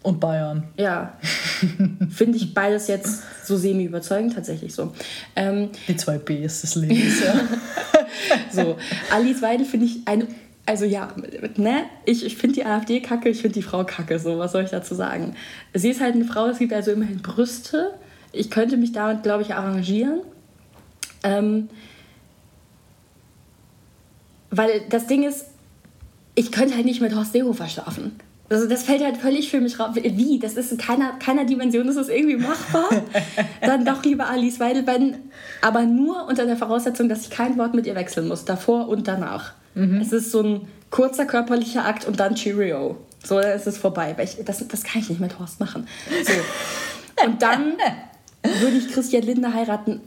und Bayern. Ja. Finde ich beides jetzt so semi-überzeugend, tatsächlich so. Ähm, Die zwei Bs des Lebens, ja. so, Alice Weidel finde ich eine. Also ja, ne? Ich, ich finde die AfD kacke, ich finde die Frau kacke, so, was soll ich dazu sagen? Sie ist halt eine Frau, es gibt also immerhin Brüste. Ich könnte mich damit, glaube ich, arrangieren. Ähm, weil das Ding ist, ich könnte halt nicht mit Horst Seehofer schlafen. Also das fällt halt völlig für mich raus. Wie? Das ist in keiner, keiner Dimension, ist das irgendwie machbar. Dann doch lieber Alice Weidelbein, aber nur unter der Voraussetzung, dass ich kein Wort mit ihr wechseln muss, davor und danach. Mhm. Es ist so ein kurzer körperlicher Akt und dann Cheerio. So, dann ist es vorbei. Ich, das, das kann ich nicht mit Horst machen. So. Und dann würde ich Christian Lindner heiraten,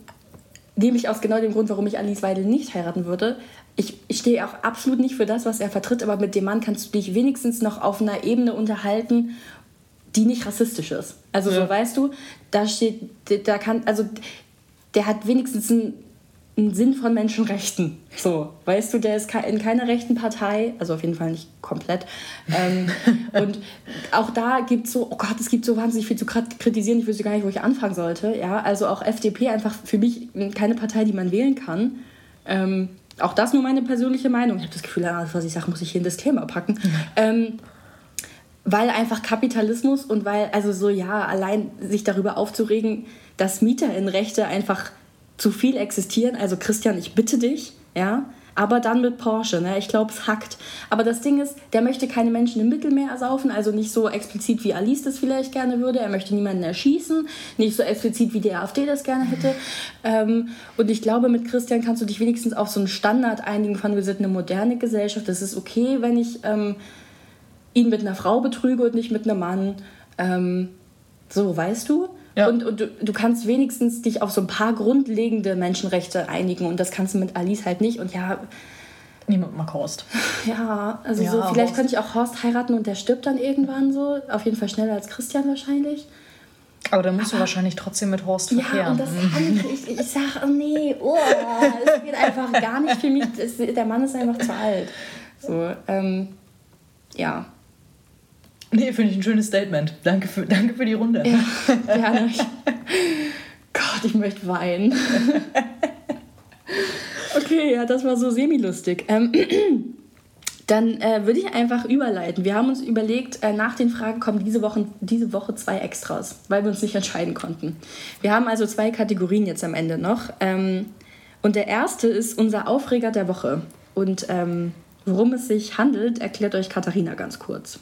nämlich aus genau dem Grund, warum ich Alice Weidel nicht heiraten würde, ich, ich stehe auch absolut nicht für das, was er vertritt, aber mit dem Mann kannst du dich wenigstens noch auf einer Ebene unterhalten, die nicht rassistisch ist. Also ja. so weißt du, da steht, da kann, also der hat wenigstens einen, einen Sinn von Menschenrechten. So, weißt du, der ist in keiner rechten Partei, also auf jeden Fall nicht komplett. Ähm, und auch da gibt es so, oh Gott, es gibt so wahnsinnig viel zu kritisieren, ich wüsste gar nicht, wo ich anfangen sollte. Ja, also auch FDP einfach für mich keine Partei, die man wählen kann. Ähm, auch das nur meine persönliche Meinung. Ich habe das Gefühl, alles, was ich sage, muss ich hier in Disclaimer packen. Mhm. Ähm, weil einfach Kapitalismus und weil, also so, ja, allein sich darüber aufzuregen, dass Mieterinnenrechte einfach zu viel existieren. Also Christian, ich bitte dich, ja, aber dann mit Porsche, ne? Ich glaube, es hackt. Aber das Ding ist, der möchte keine Menschen im Mittelmeer ersaufen, also nicht so explizit wie Alice das vielleicht gerne würde. Er möchte niemanden erschießen, nicht so explizit wie die AfD das gerne hätte. Ähm, und ich glaube, mit Christian kannst du dich wenigstens auf so einen Standard einigen von, wir sind eine moderne Gesellschaft. Das ist okay, wenn ich ähm, ihn mit einer Frau betrüge und nicht mit einem Mann. Ähm, so, weißt du? Ja. Und, und du, du, kannst wenigstens dich auf so ein paar grundlegende Menschenrechte einigen und das kannst du mit Alice halt nicht. Und ja. Niemand mag Horst. Ja, also ja, so, vielleicht Horst. könnte ich auch Horst heiraten und der stirbt dann irgendwann so. Auf jeden Fall schneller als Christian wahrscheinlich. Aber dann musst Aber, du wahrscheinlich trotzdem mit Horst verkehren. Ja, und das kann ich. Ich, ich sag, oh nee, oh, das geht einfach gar nicht für mich. Der Mann ist einfach zu alt. So, ähm, ja. Nee, finde ich ein schönes Statement. Danke für, danke für die Runde. Ja, gerne. Gott, ich möchte weinen. okay, ja, das war so semi-lustig. Ähm, dann äh, würde ich einfach überleiten. Wir haben uns überlegt, äh, nach den Fragen kommen diese Woche, diese Woche zwei Extras, weil wir uns nicht entscheiden konnten. Wir haben also zwei Kategorien jetzt am Ende noch. Ähm, und der erste ist unser Aufreger der Woche. Und ähm, worum es sich handelt, erklärt euch Katharina ganz kurz.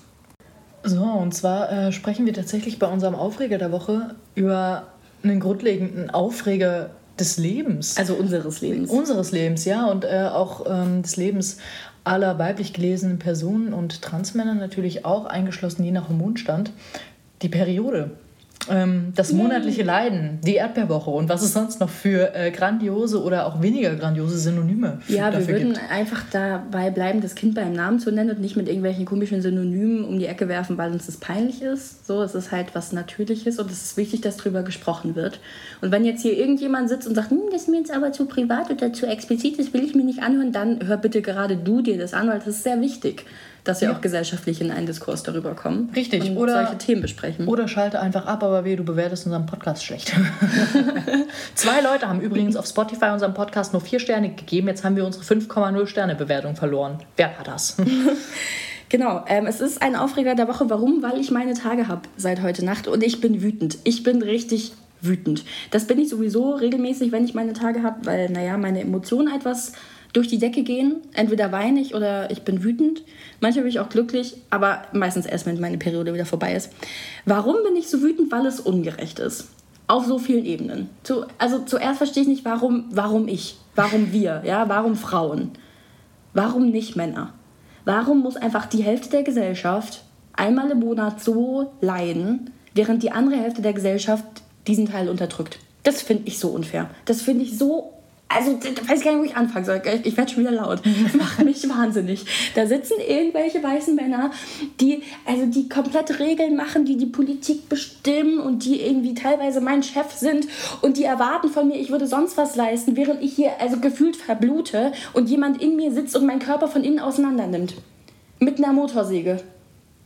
So, und zwar äh, sprechen wir tatsächlich bei unserem Aufreger der Woche über einen grundlegenden Aufreger des Lebens. Also unseres Lebens. Unseres Lebens, ja. Und äh, auch ähm, des Lebens aller weiblich gelesenen Personen und Transmänner natürlich auch eingeschlossen, je nach Hormonstand. Die Periode ähm, das monatliche Leiden, die Erdbeerwoche und was es sonst noch für äh, grandiose oder auch weniger grandiose Synonyme ja, wir würden gibt. einfach dabei bleiben, das Kind beim Namen zu nennen und nicht mit irgendwelchen komischen Synonymen um die Ecke werfen, weil uns das peinlich ist. So, es ist halt was Natürliches und es ist wichtig, dass darüber gesprochen wird. Und wenn jetzt hier irgendjemand sitzt und sagt, hm, das ist mir jetzt aber zu privat oder zu explizit, das will ich mir nicht anhören, dann hör bitte gerade du dir das an, weil das ist sehr wichtig dass wir ja. auch gesellschaftlich in einen Diskurs darüber kommen. Richtig. Und oder, solche Themen besprechen. Oder schalte einfach ab, aber weh, du bewertest unseren Podcast schlecht. Zwei Leute haben übrigens auf Spotify unserem Podcast nur vier Sterne gegeben. Jetzt haben wir unsere 5,0 Sterne Bewertung verloren. Wer war das? Genau, ähm, es ist ein Aufreger der Woche. Warum? Weil ich meine Tage habe seit heute Nacht und ich bin wütend. Ich bin richtig wütend. Das bin ich sowieso regelmäßig, wenn ich meine Tage habe, weil, naja, meine Emotionen etwas durch die Decke gehen. Entweder weine ich oder ich bin wütend. Manchmal bin ich auch glücklich, aber meistens erst, wenn meine Periode wieder vorbei ist. Warum bin ich so wütend? Weil es ungerecht ist. Auf so vielen Ebenen. Zu, also zuerst verstehe ich nicht, warum, warum ich, warum wir, ja, warum Frauen, warum nicht Männer. Warum muss einfach die Hälfte der Gesellschaft einmal im Monat so leiden, während die andere Hälfte der Gesellschaft diesen Teil unterdrückt? Das finde ich so unfair. Das finde ich so also da weiß ich gar nicht, wo ich anfangen soll. Ich, ich werde schon wieder laut. Das macht mich wahnsinnig. Da sitzen irgendwelche weißen Männer, die also die komplette Regeln machen, die die Politik bestimmen und die irgendwie teilweise mein Chef sind und die erwarten von mir, ich würde sonst was leisten, während ich hier also gefühlt verblute und jemand in mir sitzt und meinen Körper von innen auseinander nimmt. Mit einer Motorsäge.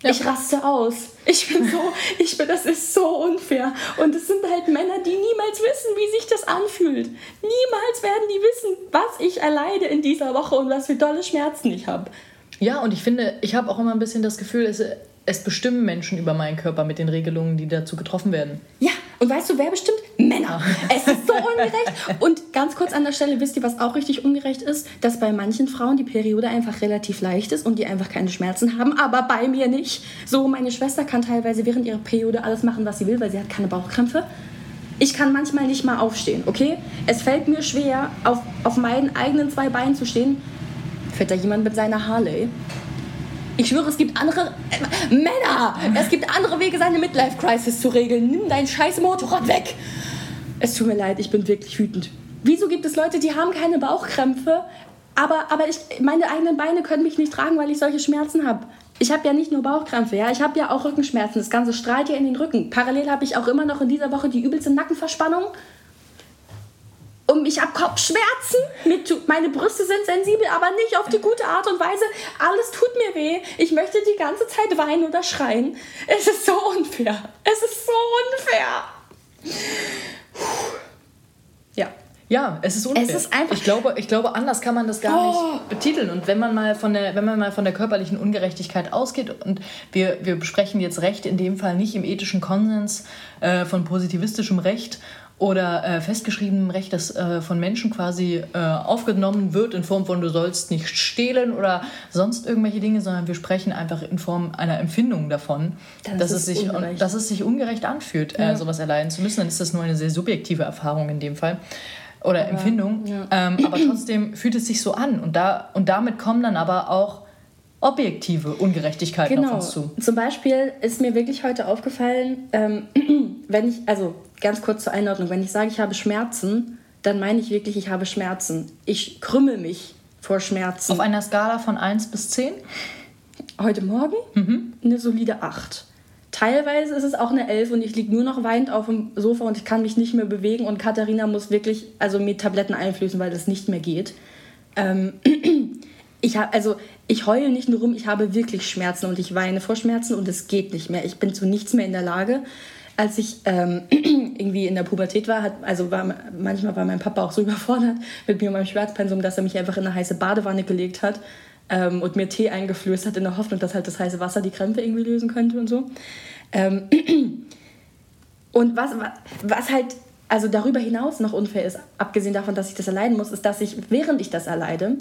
Ja. Ich raste aus. Ich bin so, ich bin, das ist so unfair. Und es sind halt Männer, die niemals wissen, wie sich das anfühlt. Niemals werden die wissen, was ich erleide in dieser Woche und was für tolle Schmerzen ich habe. Ja, und ich finde, ich habe auch immer ein bisschen das Gefühl, es, es bestimmen Menschen über meinen Körper mit den Regelungen, die dazu getroffen werden. Ja, und weißt du, wer bestimmt? Männer. Es ist so ungerecht. Und ganz kurz an der Stelle, wisst ihr, was auch richtig ungerecht ist? Dass bei manchen Frauen die Periode einfach relativ leicht ist und die einfach keine Schmerzen haben, aber bei mir nicht. So, meine Schwester kann teilweise während ihrer Periode alles machen, was sie will, weil sie hat keine Bauchkrämpfe. Ich kann manchmal nicht mal aufstehen, okay? Es fällt mir schwer, auf, auf meinen eigenen zwei Beinen zu stehen. Fährt da jemand mit seiner Harley? Ich schwöre, es gibt andere äh, Männer. Es gibt andere Wege, seine Midlife-Crisis zu regeln. Nimm dein scheiß Motorrad weg. Es tut mir leid, ich bin wirklich wütend. Wieso gibt es Leute, die haben keine Bauchkrämpfe, aber, aber ich, meine eigenen Beine können mich nicht tragen, weil ich solche Schmerzen habe? Ich habe ja nicht nur Bauchkrämpfe, ja, ich habe ja auch Rückenschmerzen. Das Ganze strahlt ja in den Rücken. Parallel habe ich auch immer noch in dieser Woche die übelste Nackenverspannung. Und ich habe Kopfschmerzen. meine Brüste sind sensibel, aber nicht auf die gute Art und Weise. Alles tut mir weh. Ich möchte die ganze Zeit weinen oder schreien. Es ist so unfair. Es ist so unfair. Ja. Ja, es ist unfair. Es ist einfach ich, glaube, ich glaube, anders kann man das gar oh. nicht betiteln. Und wenn man mal von der, wenn man mal von der körperlichen Ungerechtigkeit ausgeht und wir, wir besprechen jetzt Recht in dem Fall nicht im ethischen Konsens äh, von positivistischem Recht oder äh, festgeschriebenem Recht, das äh, von Menschen quasi äh, aufgenommen wird in Form von du sollst nicht stehlen oder sonst irgendwelche Dinge, sondern wir sprechen einfach in Form einer Empfindung davon, dass es, sich, dass es sich ungerecht anfühlt, äh, ja. sowas erleiden zu müssen. Dann ist das nur eine sehr subjektive Erfahrung in dem Fall oder aber, Empfindung. Ja. Ähm, aber trotzdem fühlt es sich so an und, da, und damit kommen dann aber auch objektive Ungerechtigkeiten genau. auf uns zu. Zum Beispiel ist mir wirklich heute aufgefallen, ähm, wenn ich, also ganz kurz zur Einordnung, wenn ich sage, ich habe Schmerzen, dann meine ich wirklich, ich habe Schmerzen. Ich krümmel mich vor Schmerzen. Auf einer Skala von 1 bis 10? Heute Morgen mhm. eine solide 8. Teilweise ist es auch eine 11 und ich liege nur noch weinend auf dem Sofa und ich kann mich nicht mehr bewegen und Katharina muss wirklich also mir Tabletten einflößen, weil das nicht mehr geht. Ähm, ich habe also ich heule nicht nur rum, ich habe wirklich Schmerzen und ich weine vor Schmerzen und es geht nicht mehr. Ich bin zu nichts mehr in der Lage als ich ähm, irgendwie in der Pubertät war, hat, also war, manchmal war mein Papa auch so überfordert mit mir und meinem Schmerzpensum, dass er mich einfach in eine heiße Badewanne gelegt hat ähm, und mir Tee eingeflößt hat, in der Hoffnung, dass halt das heiße Wasser die Krämpfe irgendwie lösen könnte und so. Ähm, und was, was halt also darüber hinaus noch unfair ist, abgesehen davon, dass ich das erleiden muss, ist, dass ich, während ich das erleide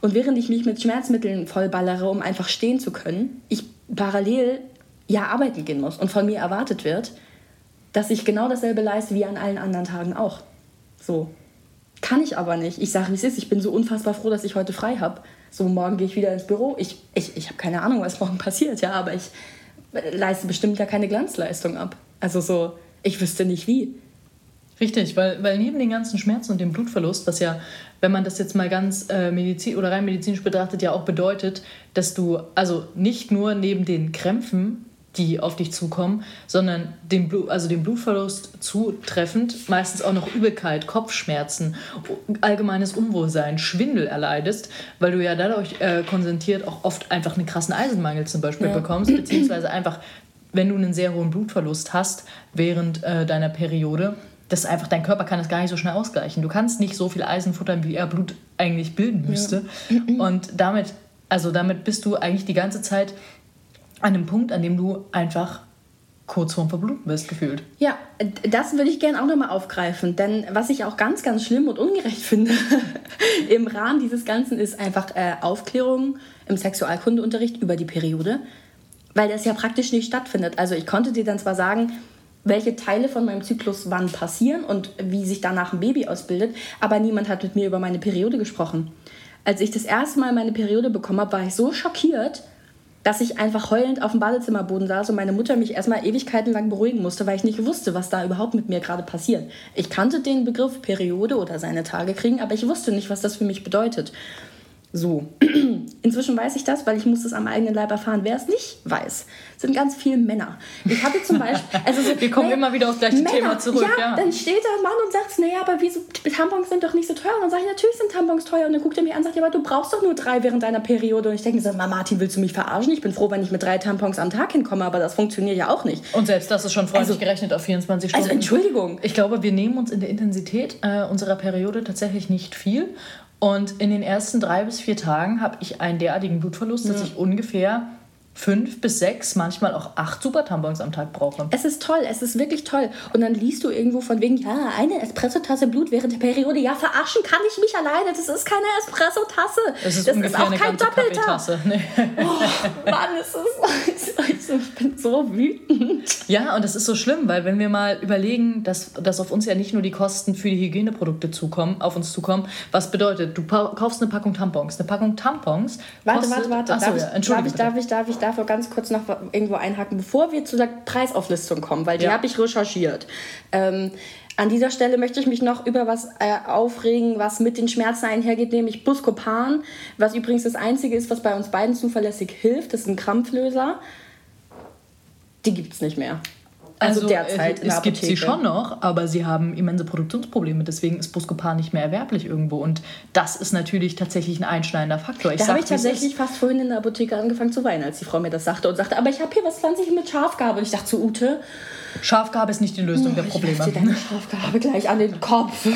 und während ich mich mit Schmerzmitteln vollballere, um einfach stehen zu können, ich parallel ja arbeiten gehen muss und von mir erwartet wird, dass ich genau dasselbe leiste wie an allen anderen Tagen auch. So. Kann ich aber nicht. Ich sage, wie es ist. Ich bin so unfassbar froh, dass ich heute frei habe. So, morgen gehe ich wieder ins Büro. Ich, ich, ich habe keine Ahnung, was morgen passiert, ja, aber ich leiste bestimmt ja keine Glanzleistung ab. Also so, ich wüsste nicht wie. Richtig, weil, weil neben den ganzen Schmerzen und dem Blutverlust, was ja, wenn man das jetzt mal ganz äh, medizin oder rein medizinisch betrachtet, ja auch bedeutet, dass du also nicht nur neben den Krämpfen die auf dich zukommen, sondern den, Blut, also den Blutverlust zutreffend, meistens auch noch Übelkeit, Kopfschmerzen, allgemeines Unwohlsein, Schwindel erleidest, weil du ja dadurch äh, konzentriert auch oft einfach einen krassen Eisenmangel zum Beispiel ja. bekommst, beziehungsweise einfach, wenn du einen sehr hohen Blutverlust hast während äh, deiner Periode, das einfach dein Körper kann das gar nicht so schnell ausgleichen. Du kannst nicht so viel Eisen futtern, wie er Blut eigentlich bilden müsste. Ja. Und damit, also damit bist du eigentlich die ganze Zeit an dem Punkt, an dem du einfach kurz vorm Verbluten bist, gefühlt. Ja, das würde ich gerne auch nochmal aufgreifen, denn was ich auch ganz, ganz schlimm und ungerecht finde im Rahmen dieses Ganzen ist einfach äh, Aufklärung im Sexualkundeunterricht über die Periode, weil das ja praktisch nicht stattfindet. Also ich konnte dir dann zwar sagen, welche Teile von meinem Zyklus wann passieren und wie sich danach ein Baby ausbildet, aber niemand hat mit mir über meine Periode gesprochen. Als ich das erste Mal meine Periode bekommen habe, war ich so schockiert, dass ich einfach heulend auf dem Badezimmerboden saß und meine Mutter mich erstmal Ewigkeiten lang beruhigen musste, weil ich nicht wusste, was da überhaupt mit mir gerade passiert. Ich kannte den Begriff Periode oder seine Tage kriegen, aber ich wusste nicht, was das für mich bedeutet. So, inzwischen weiß ich das, weil ich muss es am eigenen Leib erfahren. Wer es nicht weiß, sind ganz viele Männer. Ich hatte zum Beispiel... Also so, Wir kommen naja, immer wieder aufs gleiche Männer, Thema zurück. Ja, ja, dann steht da ein Mann und sagt, naja, aber wieso, Tampons sind doch nicht so teuer. Und dann sage ich, natürlich sind Tampons teuer. Und dann guckt er mir an und sagt, ja, aber du brauchst doch nur drei während deiner Periode. Und ich denke mir so, Martin, willst du mich verarschen? Ich bin froh, wenn ich mit drei Tampons am Tag hinkomme, aber das funktioniert ja auch nicht. Und selbst das ist schon freundlich also, gerechnet auf 24 Stunden. Also Entschuldigung. Ich glaube, wir nehmen uns in der Intensität äh, unserer Periode tatsächlich nicht viel. Und in den ersten drei bis vier Tagen habe ich einen derartigen Blutverlust, ja. dass ich ungefähr fünf bis sechs, manchmal auch acht Super-Tampons am Tag brauche. Es ist toll, es ist wirklich toll. Und dann liest du irgendwo von wegen, ja, eine Espressotasse Blut während der Periode. Ja, verarschen kann ich mich alleine. Das ist keine Espressotasse. Das ist das ist auch kein Doppelter. Nee. Oh, Mann, es ist, ich bin so wütend. Ja, und das ist so schlimm, weil wenn wir mal überlegen, dass, dass auf uns ja nicht nur die Kosten für die Hygieneprodukte zukommen, auf uns zukommen, was bedeutet, du kaufst eine Packung Tampons. Eine Packung Tampons. Warte, warte, warte. Achso, darf, ja, Entschuldigung. Darf ich, darf ich, darf ich, darf ganz kurz noch irgendwo einhaken, bevor wir zu der Preisauflistung kommen, weil die ja. habe ich recherchiert. Ähm, an dieser Stelle möchte ich mich noch über was äh, aufregen, was mit den Schmerzen einhergeht, nämlich Buscopan, was übrigens das einzige ist, was bei uns beiden zuverlässig hilft. Das ist ein Krampflöser. Die gibt es nicht mehr. Also, also derzeit. Es, es gibt sie schon noch, aber sie haben immense Produktionsprobleme. Deswegen ist Buscopan nicht mehr erwerblich irgendwo. Und das ist natürlich tatsächlich ein einschneidender Faktor. Ich da habe ich tatsächlich fast vorhin in der Apotheke angefangen zu weinen, als die Frau mir das sagte und sagte, aber ich habe hier was pflanzliches mit Schafgabe. Und ich dachte zu Ute. Schafgabe ist nicht die Lösung oh, der Probleme. Ich deine Schafgabe gleich an den Kopf.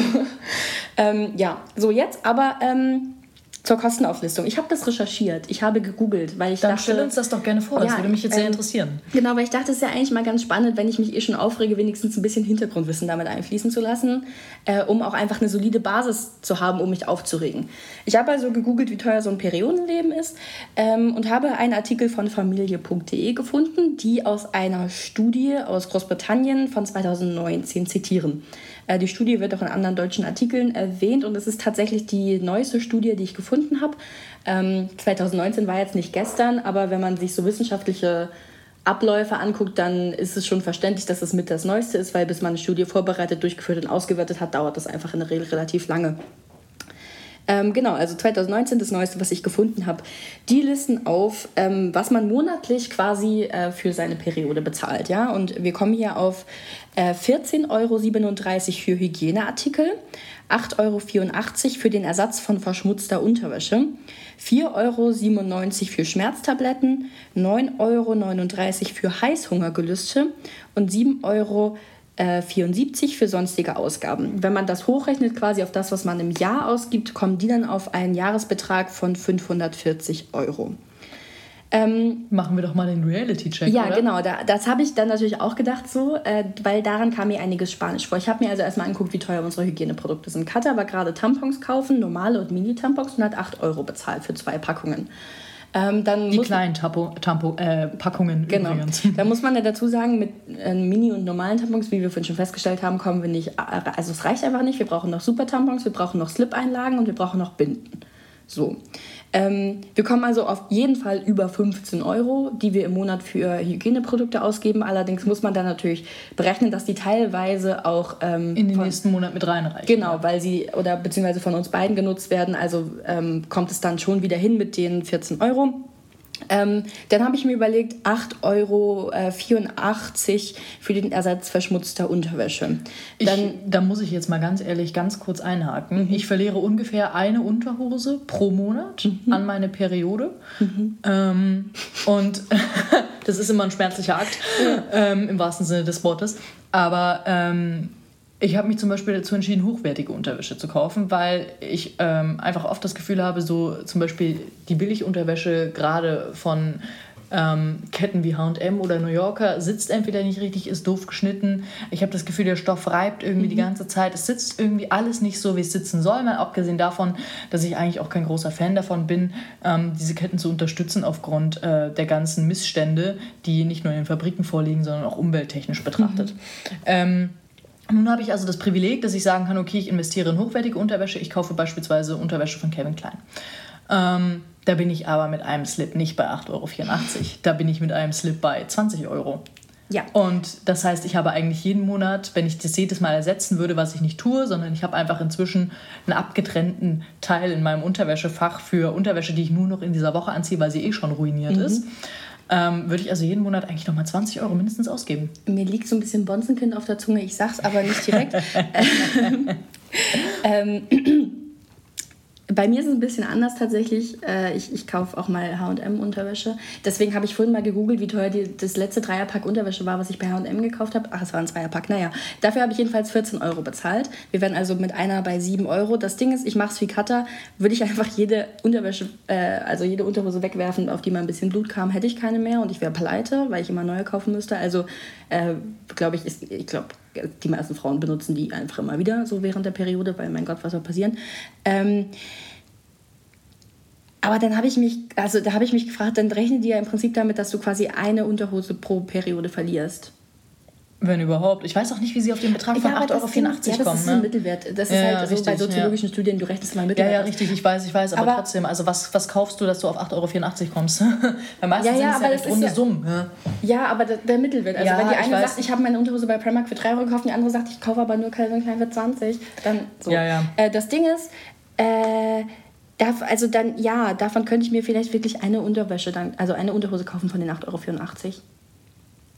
ähm, ja, so jetzt aber. Ähm, zur Kostenauflistung. Ich habe das recherchiert. Ich habe gegoogelt, weil ich Dann dachte... stell uns das doch gerne vor. Das ja, würde mich jetzt sehr ähm, interessieren. Genau, weil ich dachte, es ist ja eigentlich mal ganz spannend, wenn ich mich eh schon aufrege, wenigstens ein bisschen Hintergrundwissen damit einfließen zu lassen, äh, um auch einfach eine solide Basis zu haben, um mich aufzuregen. Ich habe also gegoogelt, wie teuer so ein Periodenleben ist ähm, und habe einen Artikel von familie.de gefunden, die aus einer Studie aus Großbritannien von 2019 zitieren. Äh, die Studie wird auch in anderen deutschen Artikeln erwähnt und es ist tatsächlich die neueste Studie, die ich gefunden habe. 2019 ähm, war jetzt nicht gestern, aber wenn man sich so wissenschaftliche Abläufe anguckt, dann ist es schon verständlich, dass es mit das Neueste ist, weil bis man eine Studie vorbereitet, durchgeführt und ausgewertet hat, dauert das einfach in der Regel relativ lange. Ähm, genau, also 2019 das Neueste, was ich gefunden habe. Die listen auf, ähm, was man monatlich quasi äh, für seine Periode bezahlt. Ja? Und wir kommen hier auf äh, 14,37 Euro für Hygieneartikel, 8,84 Euro für den Ersatz von verschmutzter Unterwäsche, 4,97 Euro für Schmerztabletten, 9,39 Euro für Heißhungergelüste und 7 Euro 74 äh, für sonstige Ausgaben. Wenn man das hochrechnet quasi auf das, was man im Jahr ausgibt, kommen die dann auf einen Jahresbetrag von 540 Euro. Ähm, Machen wir doch mal den Reality-Check. Ja, oder? genau. Da, das habe ich dann natürlich auch gedacht, so, äh, weil daran kam mir einiges Spanisch vor. Ich habe mir also erstmal angeguckt, wie teuer unsere Hygieneprodukte sind. Katja war gerade Tampons kaufen, normale und Mini-Tampons und hat 8 Euro bezahlt für zwei Packungen. Ähm, dann die kleinen Tapo, Tampo, äh, Packungen genau. übrigens. Da muss man ja dazu sagen, mit äh, Mini- und normalen Tampons, wie wir vorhin schon festgestellt haben, kommen wir nicht, äh, also es reicht einfach nicht. Wir brauchen noch Super-Tampons, wir brauchen noch Slip-Einlagen und wir brauchen noch Binden. So. Ähm, wir kommen also auf jeden Fall über 15 Euro, die wir im Monat für Hygieneprodukte ausgeben. Allerdings muss man dann natürlich berechnen, dass die teilweise auch ähm, in den von, nächsten Monat mit reinreichen. Genau, weil sie oder beziehungsweise von uns beiden genutzt werden. Also ähm, kommt es dann schon wieder hin mit den 14 Euro. Ähm, dann habe ich mir überlegt, 8,84 Euro äh, für den Ersatz verschmutzter Unterwäsche. Dann, ich, da muss ich jetzt mal ganz ehrlich ganz kurz einhaken. Mhm. Ich verliere ungefähr eine Unterhose pro Monat mhm. an meine Periode. Mhm. Ähm, und das ist immer ein schmerzlicher Akt, ähm, im wahrsten Sinne des Wortes. Aber ähm, ich habe mich zum Beispiel dazu entschieden, hochwertige Unterwäsche zu kaufen, weil ich ähm, einfach oft das Gefühl habe, so zum Beispiel die Billigunterwäsche gerade von ähm, Ketten wie H&M oder New Yorker sitzt entweder nicht richtig, ist doof geschnitten. Ich habe das Gefühl, der Stoff reibt irgendwie mhm. die ganze Zeit. Es sitzt irgendwie alles nicht so, wie es sitzen soll. Mal abgesehen davon, dass ich eigentlich auch kein großer Fan davon bin, ähm, diese Ketten zu unterstützen aufgrund äh, der ganzen Missstände, die nicht nur in den Fabriken vorliegen, sondern auch umwelttechnisch betrachtet. Mhm. Ähm, nun habe ich also das Privileg, dass ich sagen kann, okay, ich investiere in hochwertige Unterwäsche. Ich kaufe beispielsweise Unterwäsche von Kevin Klein. Ähm, da bin ich aber mit einem Slip nicht bei 8,84 Euro. Da bin ich mit einem Slip bei 20 Euro. Ja. Und das heißt, ich habe eigentlich jeden Monat, wenn ich das jedes Mal ersetzen würde, was ich nicht tue, sondern ich habe einfach inzwischen einen abgetrennten Teil in meinem Unterwäschefach für Unterwäsche, die ich nur noch in dieser Woche anziehe, weil sie eh schon ruiniert mhm. ist ähm, würde ich also jeden Monat eigentlich nochmal 20 Euro mindestens ausgeben. Mir liegt so ein bisschen Bonzenkind auf der Zunge, ich sag's aber nicht direkt. ähm, bei mir ist es ein bisschen anders tatsächlich. Äh, ich, ich kaufe auch mal HM-Unterwäsche. Deswegen habe ich vorhin mal gegoogelt, wie teuer die, das letzte Dreierpack Unterwäsche war, was ich bei HM gekauft habe. Ach, es war ein Dreierpack. Naja, dafür habe ich jedenfalls 14 Euro bezahlt. Wir werden also mit einer bei 7 Euro. Das Ding ist, ich mache es wie Cutter. Würde ich einfach jede Unterwäsche, äh, also jede Unterhose wegwerfen, auf die mal ein bisschen Blut kam, hätte ich keine mehr und ich wäre pleite, weil ich immer neue kaufen müsste. Also, äh, glaube ich, ist, ich glaube, die meisten Frauen benutzen die einfach immer wieder so während der Periode, weil mein Gott, was soll passieren. Ähm, aber dann habe ich mich, also da habe ich mich gefragt, dann rechnen die ja im Prinzip damit, dass du quasi eine Unterhose pro Periode verlierst. Wenn überhaupt. Ich weiß auch nicht, wie sie auf den Betrag von ja, 8,84 Euro kommen. Ja, das ist ne? ein Mittelwert. Das ist ja, halt also richtig, bei soziologischen ja. Studien, du rechnest mal Mittelwert. Ja, ja, richtig, ich weiß, ich weiß. Aber, aber trotzdem, also was, was kaufst du, dass du auf 8,84 Euro kommst? Weil meistens ja, ja, sind es ja runde Summen. Ja. ja, aber der, der Mittelwert. Also wenn die eine sagt, ich habe meine Unterhose bei Primark für 3 Euro gekauft, die andere sagt, ich kaufe aber nur Calvin Klein für 20, dann so. Ja, ja. Äh, das Ding ist, äh, also dann, ja, davon könnte ich mir vielleicht wirklich eine Unterwäsche, dann, also eine Unterhose kaufen von den 8,84 Euro.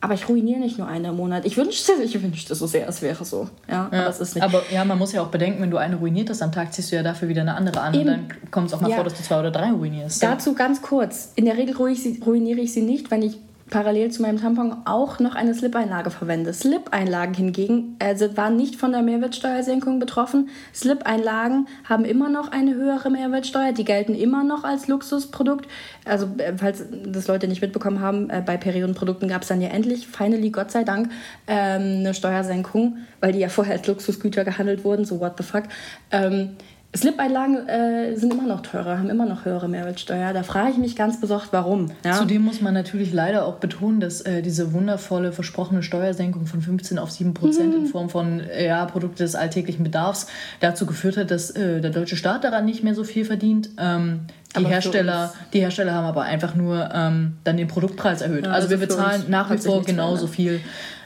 Aber ich ruiniere nicht nur eine im Monat. Ich wünschte, ich wünschte so sehr, es wäre so. Ja, ja, aber es ist nicht. Aber ja, man muss ja auch bedenken, wenn du eine ruiniert hast am Tag, ziehst du ja dafür wieder eine andere an. Eben. Und dann kommt es auch mal ja. vor, dass du zwei oder drei ruinierst. Dazu ganz kurz. In der Regel ruiniere ich sie nicht, wenn ich parallel zu meinem Tampon auch noch eine Slip-Einlage verwende. Slip-Einlagen hingegen also waren nicht von der Mehrwertsteuersenkung betroffen. Slip-Einlagen haben immer noch eine höhere Mehrwertsteuer, die gelten immer noch als Luxusprodukt. Also äh, falls das Leute nicht mitbekommen haben, äh, bei Periodenprodukten gab es dann ja endlich, finally, Gott sei Dank, ähm, eine Steuersenkung, weil die ja vorher als Luxusgüter gehandelt wurden, so what the fuck. Slip-Einlagen äh, sind immer noch teurer, haben immer noch höhere Mehrwertsteuer. Da frage ich mich ganz besorgt, warum. Ja? Zudem muss man natürlich leider auch betonen, dass äh, diese wundervolle versprochene Steuersenkung von 15 auf 7 Prozent mhm. in Form von äh, ja, Produkte des alltäglichen Bedarfs dazu geführt hat, dass äh, der deutsche Staat daran nicht mehr so viel verdient. Ähm, die Hersteller, die Hersteller haben aber einfach nur ähm, dann den Produktpreis erhöht. Ja, also, also wir bezahlen nach wie vor genauso viel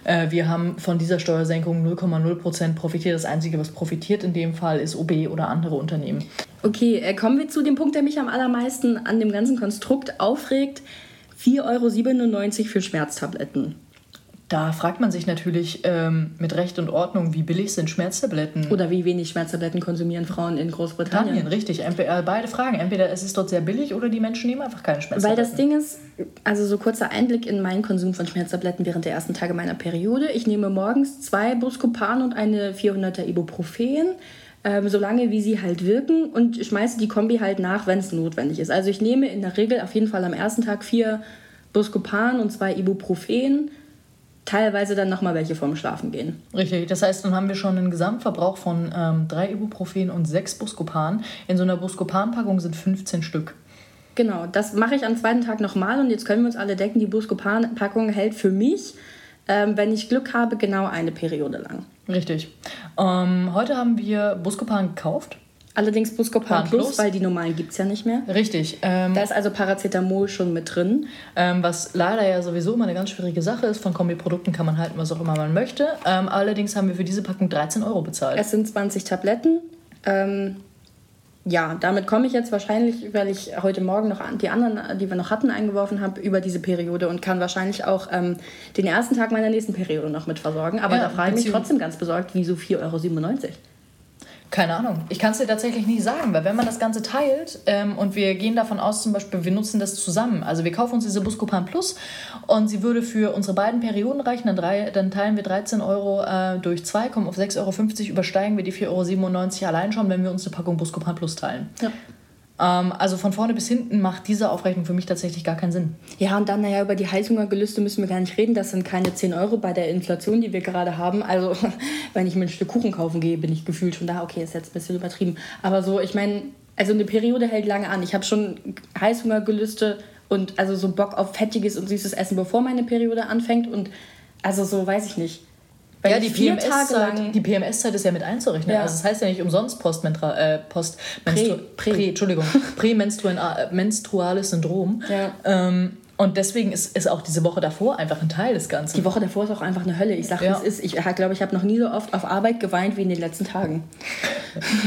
wir haben von dieser Steuersenkung 0,0% profitiert. Das Einzige, was profitiert in dem Fall, ist OB oder andere Unternehmen. Okay, äh, kommen wir zu dem Punkt, der mich am allermeisten an dem ganzen Konstrukt aufregt. 4,97 Euro für Schmerztabletten. Da fragt man sich natürlich ähm, mit Recht und Ordnung, wie billig sind Schmerztabletten? Oder wie wenig Schmerztabletten konsumieren Frauen in Großbritannien? Spanien, richtig. Entweder, äh, beide Fragen. Entweder es ist dort sehr billig oder die Menschen nehmen einfach keine Schmerztabletten. Weil das Ding ist, also so kurzer Einblick in meinen Konsum von Schmerztabletten während der ersten Tage meiner Periode. Ich nehme morgens zwei Buscopan und eine 400er Ibuprofen. Ähm, solange wie sie halt wirken und schmeiße die Kombi halt nach, wenn es notwendig ist. Also ich nehme in der Regel auf jeden Fall am ersten Tag vier Buscopan und zwei Ibuprofen teilweise dann nochmal welche vorm Schlafen gehen. Richtig, das heißt, dann haben wir schon einen Gesamtverbrauch von ähm, drei Ibuprofen und sechs Buscopan. In so einer Buscopan-Packung sind 15 Stück. Genau, das mache ich am zweiten Tag nochmal und jetzt können wir uns alle decken, die Buscopan-Packung hält für mich, ähm, wenn ich Glück habe, genau eine Periode lang. Richtig. Ähm, heute haben wir Buscopan gekauft. Allerdings Buscopan Plus, Plus, weil die normalen gibt es ja nicht mehr. Richtig. Ähm, da ist also Paracetamol schon mit drin. Ähm, was leider ja sowieso immer eine ganz schwierige Sache ist. Von Kombiprodukten kann man halten, was auch immer man möchte. Ähm, allerdings haben wir für diese Packung 13 Euro bezahlt. Es sind 20 Tabletten. Ähm, ja, damit komme ich jetzt wahrscheinlich, weil ich heute Morgen noch die anderen, die wir noch hatten, eingeworfen habe, über diese Periode und kann wahrscheinlich auch ähm, den ersten Tag meiner nächsten Periode noch mit versorgen. Aber ja, da frage ich mich trotzdem ganz besorgt, wieso 4,97 Euro? Keine Ahnung. Ich kann es dir tatsächlich nicht sagen, weil wenn man das Ganze teilt ähm, und wir gehen davon aus, zum Beispiel, wir nutzen das zusammen. Also wir kaufen uns diese Buscopan Plus und sie würde für unsere beiden Perioden reichen, dann, drei, dann teilen wir 13 Euro äh, durch 2, kommen auf 6,50 Euro, übersteigen wir die 4,97 Euro allein schon, wenn wir uns eine Packung Buscopan Plus teilen. Ja. Ähm, also von vorne bis hinten macht diese Aufrechnung für mich tatsächlich gar keinen Sinn. Ja, und dann, naja, über die Heißhungergelüste müssen wir gar nicht reden. Das sind keine 10 Euro bei der Inflation, die wir gerade haben. Also, wenn ich mir ein Stück Kuchen kaufen gehe, bin ich gefühlt schon da. Okay, ist jetzt ein bisschen übertrieben. Aber so, ich meine, also eine Periode hält lange an. Ich habe schon Heißhungergelüste und also so Bock auf fettiges und süßes Essen, bevor meine Periode anfängt. Und also so, weiß ich nicht. Weil ja, die PMS-Zeit die PMS ist ja mit einzurechnen. Ja. Also das heißt ja nicht umsonst Postmentra äh, Post Prä, Prä. Prä, Entschuldigung, prämenstruales Syndrom. Ja. Ähm, und deswegen ist, ist auch diese Woche davor einfach ein Teil des Ganzen. Die Woche davor ist auch einfach eine Hölle. Ich sage, ja. es ist. Ich glaube, ich habe noch nie so oft auf Arbeit geweint wie in den letzten Tagen.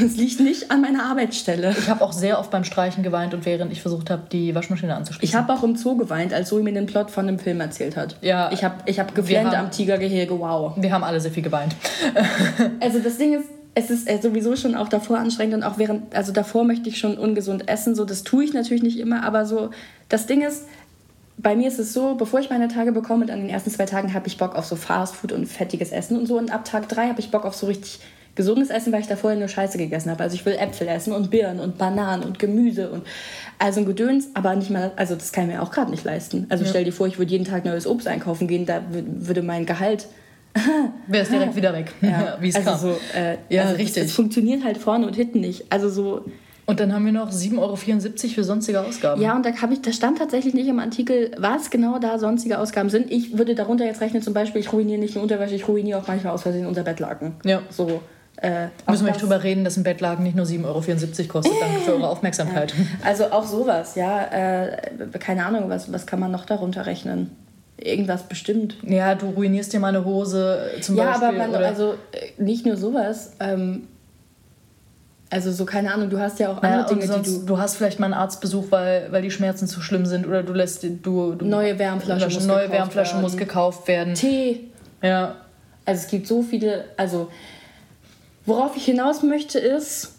Es liegt nicht an meiner Arbeitsstelle. Ich habe auch sehr oft beim Streichen geweint und während ich versucht habe, die Waschmaschine anzuschließen. Ich habe auch im Zoo geweint, als Zoe mir den Plot von dem Film erzählt hat. Ja. Ich habe ich hab geflennt am Tigergehege, wow. Wir haben alle sehr viel geweint. also das Ding ist, es ist äh, sowieso schon auch davor anstrengend und auch während, also davor möchte ich schon ungesund essen, so das tue ich natürlich nicht immer, aber so, das Ding ist, bei mir ist es so, bevor ich meine Tage bekomme, und an den ersten zwei Tagen habe ich Bock auf so Fastfood und fettiges Essen und so. Und ab Tag drei habe ich Bock auf so richtig gesundes Essen, weil ich da vorher nur Scheiße gegessen habe. Also ich will Äpfel essen und Birnen und Bananen und Gemüse und also ein Gedöns, aber nicht mal, also das kann ich mir auch gerade nicht leisten. Also ja. stell dir vor, ich würde jeden Tag neues Obst einkaufen gehen, da würde mein Gehalt wäre es direkt wieder weg, ja. wie es also kam. So, äh, ja, also richtig. Es funktioniert halt vorne und hinten nicht. Also so und dann haben wir noch 7,74 Euro für sonstige Ausgaben. Ja, und da, ich, da stand tatsächlich nicht im Artikel, was genau da sonstige Ausgaben sind. Ich würde darunter jetzt rechnen, zum Beispiel, ich ruiniere nicht nur Unterwäsche, ich ruiniere auch manchmal aus Versehen unser Bettlaken. Ja. So. Äh, Müssen wir nicht drüber reden, dass ein Bettlaken nicht nur 7,74 Euro kostet. Danke für eure Aufmerksamkeit. Also auch sowas, ja. Äh, keine Ahnung, was, was kann man noch darunter rechnen? Irgendwas bestimmt. Ja, du ruinierst dir meine Hose zum ja, Beispiel. Ja, aber man, also äh, nicht nur sowas. Ähm, also so, keine Ahnung, du hast ja auch andere Dinge, sonst, die du... Du hast vielleicht mal einen Arztbesuch, weil, weil die Schmerzen zu schlimm sind oder du lässt... Du, du neue Wärmflasche, muss, neue gekauft Wärmflasche werden. muss gekauft werden. Tee. Ja. Also es gibt so viele... Also worauf ich hinaus möchte ist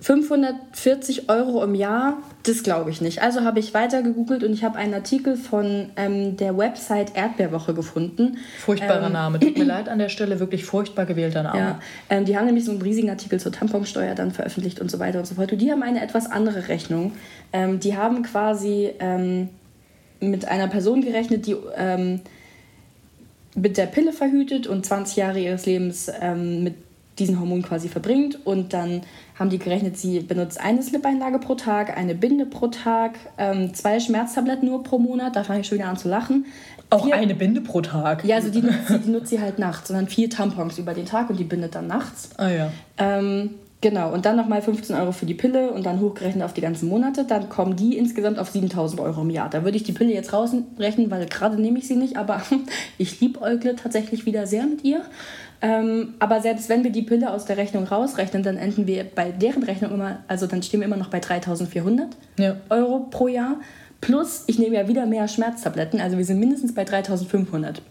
540 Euro im Jahr, das glaube ich nicht. Also habe ich weiter gegoogelt und ich habe einen Artikel von ähm, der Website Erdbeerwoche gefunden. Furchtbarer ähm, Name. Tut mir leid an der Stelle, wirklich furchtbar gewählter Name. Ja, ähm, die haben nämlich so einen riesigen Artikel zur Tamponsteuer dann veröffentlicht und so weiter und so fort. Und die haben eine etwas andere Rechnung. Ähm, die haben quasi ähm, mit einer Person gerechnet, die ähm, mit der Pille verhütet und 20 Jahre ihres Lebens mit diesen Hormon quasi verbringt. Und dann haben die gerechnet, sie benutzt eine Slip-Einlage pro Tag, eine Binde pro Tag, ähm, zwei Schmerztabletten nur pro Monat. Da fange ich schon wieder an zu lachen. Auch vier, eine Binde pro Tag? Ja, also die nutzt, sie, die nutzt sie halt nachts, sondern vier Tampons über den Tag und die bindet dann nachts. Ah ja. Ähm, Genau, und dann nochmal 15 Euro für die Pille und dann hochgerechnet auf die ganzen Monate. Dann kommen die insgesamt auf 7000 Euro im Jahr. Da würde ich die Pille jetzt rausrechnen, weil gerade nehme ich sie nicht, aber ich liebäugle tatsächlich wieder sehr mit ihr. Ähm, aber selbst wenn wir die Pille aus der Rechnung rausrechnen, dann enden wir bei deren Rechnung immer, also dann stehen wir immer noch bei 3400 ja. Euro pro Jahr. Plus, ich nehme ja wieder mehr Schmerztabletten, also wir sind mindestens bei 3500.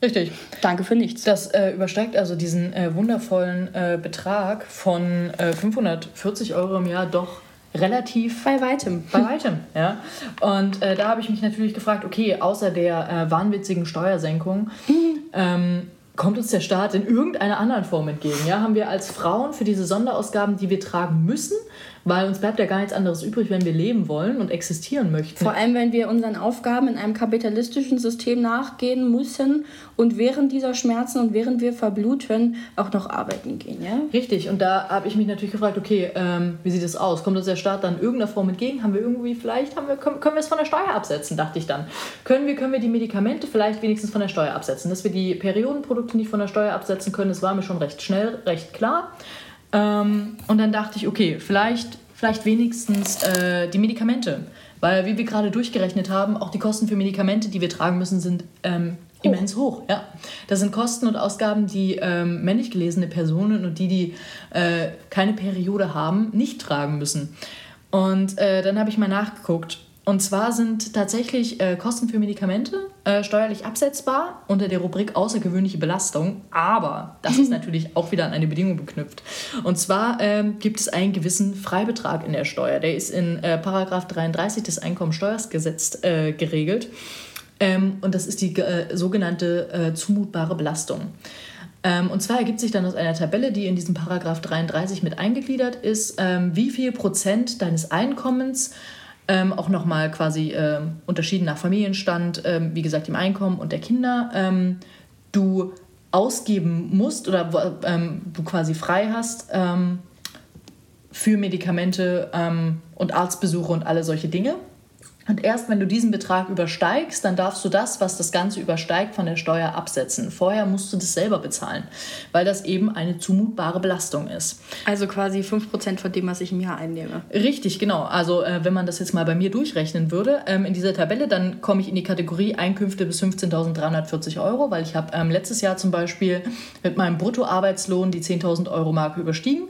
Richtig. Danke für nichts. Das äh, übersteigt also diesen äh, wundervollen äh, Betrag von 540 äh, Euro im Jahr doch relativ bei weitem. Bei weitem, ja. Und äh, da habe ich mich natürlich gefragt, okay, außer der äh, wahnwitzigen Steuersenkung, ähm, kommt uns der Staat in irgendeiner anderen Form entgegen. Ja? Haben wir als Frauen für diese Sonderausgaben, die wir tragen müssen, weil uns bleibt ja gar nichts anderes übrig, wenn wir leben wollen und existieren möchten. Vor allem, wenn wir unseren Aufgaben in einem kapitalistischen System nachgehen müssen und während dieser Schmerzen und während wir verbluten auch noch arbeiten gehen, ja? Richtig, und da habe ich mich natürlich gefragt, okay, ähm, wie sieht es aus? Kommt uns der Staat dann in irgendeiner Form entgegen? Haben wir irgendwie, vielleicht haben wir, können, können wir es von der Steuer absetzen, dachte ich dann. Können wir, können wir die Medikamente vielleicht wenigstens von der Steuer absetzen? Dass wir die Periodenprodukte nicht von der Steuer absetzen können, das war mir schon recht schnell, recht klar. Ähm, und dann dachte ich, okay, vielleicht, vielleicht wenigstens äh, die Medikamente. Weil, wie wir gerade durchgerechnet haben, auch die Kosten für Medikamente, die wir tragen müssen, sind ähm, hoch. immens hoch. Ja. Das sind Kosten und Ausgaben, die ähm, männlich gelesene Personen und die, die äh, keine Periode haben, nicht tragen müssen. Und äh, dann habe ich mal nachgeguckt und zwar sind tatsächlich äh, Kosten für Medikamente äh, steuerlich absetzbar unter der Rubrik außergewöhnliche Belastung. Aber das ist natürlich auch wieder an eine Bedingung geknüpft. Und zwar ähm, gibt es einen gewissen Freibetrag in der Steuer. Der ist in äh, Paragraph 33 des Einkommensteuergesetzes äh, geregelt. Ähm, und das ist die äh, sogenannte äh, zumutbare Belastung. Ähm, und zwar ergibt sich dann aus einer Tabelle, die in diesem Paragraph 33 mit eingegliedert ist, ähm, wie viel Prozent deines Einkommens ähm, auch nochmal quasi äh, unterschieden nach Familienstand, ähm, wie gesagt, dem Einkommen und der Kinder, ähm, du ausgeben musst oder ähm, du quasi frei hast ähm, für Medikamente ähm, und Arztbesuche und alle solche Dinge. Und erst wenn du diesen Betrag übersteigst, dann darfst du das, was das Ganze übersteigt, von der Steuer absetzen. Vorher musst du das selber bezahlen, weil das eben eine zumutbare Belastung ist. Also quasi 5% von dem, was ich im Jahr einnehme. Richtig, genau. Also äh, wenn man das jetzt mal bei mir durchrechnen würde, ähm, in dieser Tabelle, dann komme ich in die Kategorie Einkünfte bis 15.340 Euro, weil ich habe ähm, letztes Jahr zum Beispiel mit meinem Bruttoarbeitslohn die 10.000 Euro Marke überstiegen.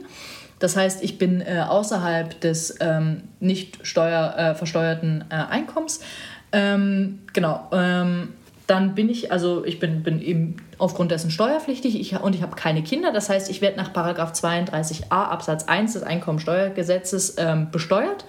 Das heißt, ich bin äh, außerhalb des ähm, nicht steuer, äh, versteuerten äh, Einkommens. Ähm, genau. Ähm, dann bin ich, also ich bin, bin eben aufgrund dessen steuerpflichtig ich, und ich habe keine Kinder. Das heißt, ich werde nach 32a Absatz 1 des Einkommensteuergesetzes ähm, besteuert.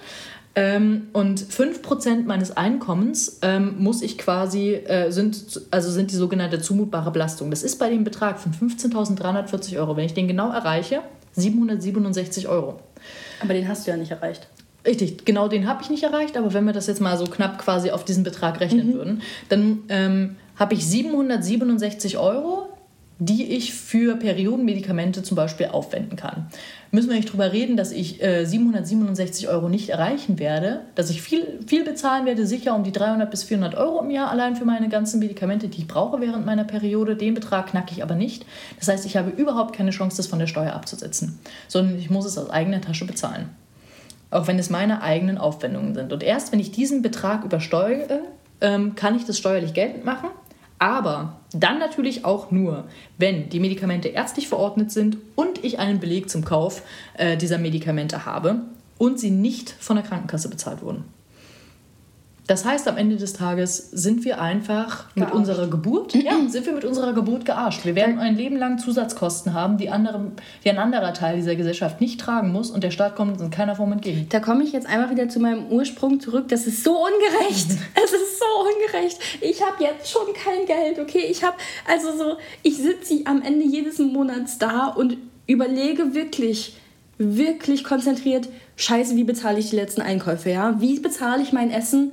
Ähm, und 5% meines Einkommens ähm, muss ich quasi, äh, sind, also sind die sogenannte zumutbare Belastung. Das ist bei dem Betrag von 15.340 Euro. Wenn ich den genau erreiche, 767 Euro. Aber den hast du ja nicht erreicht. Richtig, genau den habe ich nicht erreicht, aber wenn wir das jetzt mal so knapp quasi auf diesen Betrag rechnen mhm. würden, dann ähm, habe ich 767 Euro, die ich für Periodenmedikamente zum Beispiel aufwenden kann. Müssen wir nicht drüber reden, dass ich äh, 767 Euro nicht erreichen werde, dass ich viel, viel bezahlen werde, sicher um die 300 bis 400 Euro im Jahr allein für meine ganzen Medikamente, die ich brauche während meiner Periode. Den Betrag knacke ich aber nicht. Das heißt, ich habe überhaupt keine Chance, das von der Steuer abzusetzen, sondern ich muss es aus eigener Tasche bezahlen. Auch wenn es meine eigenen Aufwendungen sind. Und erst wenn ich diesen Betrag übersteuere, ähm, kann ich das steuerlich geltend machen aber dann natürlich auch nur, wenn die Medikamente ärztlich verordnet sind und ich einen Beleg zum Kauf äh, dieser Medikamente habe und sie nicht von der Krankenkasse bezahlt wurden. Das heißt, am Ende des Tages sind wir einfach gearscht. mit unserer Geburt, ja, sind wir mit unserer Geburt gearscht. Wir werden ein Leben lang Zusatzkosten haben, die, andere, die ein anderer Teil dieser Gesellschaft nicht tragen muss und der Staat kommt uns in keiner Form entgegen. Da komme ich jetzt einfach wieder zu meinem Ursprung zurück. Das ist so ungerecht. es ist so ungerecht. Ich habe jetzt schon kein Geld, okay? Ich habe, also so, ich sitze am Ende jedes Monats da und überlege wirklich, wirklich konzentriert, scheiße, wie bezahle ich die letzten Einkäufe, ja? Wie bezahle ich mein Essen?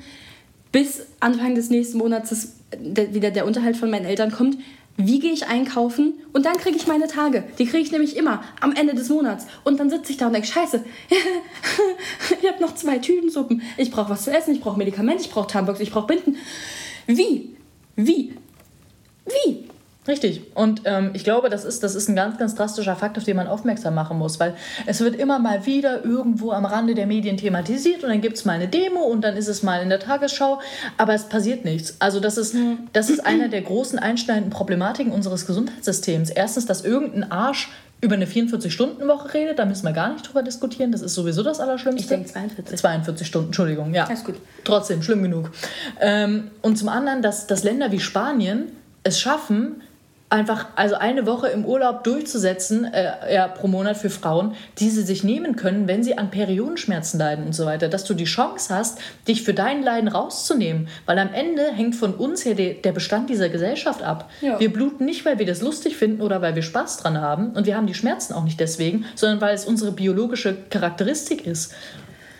Bis Anfang des nächsten Monats der, wieder der Unterhalt von meinen Eltern kommt, wie gehe ich einkaufen und dann kriege ich meine Tage. Die kriege ich nämlich immer am Ende des Monats. Und dann sitze ich da und denke, scheiße, ich habe noch zwei Tütensuppen. Ich brauche was zu essen, ich brauche Medikamente, ich brauche Tampons, ich brauche Binden. Wie? Wie? Wie? Richtig. Und ähm, ich glaube, das ist, das ist ein ganz, ganz drastischer Fakt, auf den man aufmerksam machen muss, weil es wird immer mal wieder irgendwo am Rande der Medien thematisiert und dann gibt es mal eine Demo und dann ist es mal in der Tagesschau, aber es passiert nichts. Also das ist, das ist einer der großen einschneidenden Problematiken unseres Gesundheitssystems. Erstens, dass irgendein Arsch über eine 44-Stunden-Woche redet, da müssen wir gar nicht drüber diskutieren. Das ist sowieso das Allerschlimmste. Ich denke 42. 42 Stunden, Entschuldigung, ja. Alles gut. Trotzdem, schlimm genug. Ähm, und zum anderen, dass, dass Länder wie Spanien es schaffen, einfach, also eine Woche im Urlaub durchzusetzen, äh, ja, pro Monat für Frauen, die sie sich nehmen können, wenn sie an Periodenschmerzen leiden und so weiter, dass du die Chance hast, dich für dein Leiden rauszunehmen, weil am Ende hängt von uns her de, der Bestand dieser Gesellschaft ab. Ja. Wir bluten nicht, weil wir das lustig finden oder weil wir Spaß dran haben und wir haben die Schmerzen auch nicht deswegen, sondern weil es unsere biologische Charakteristik ist.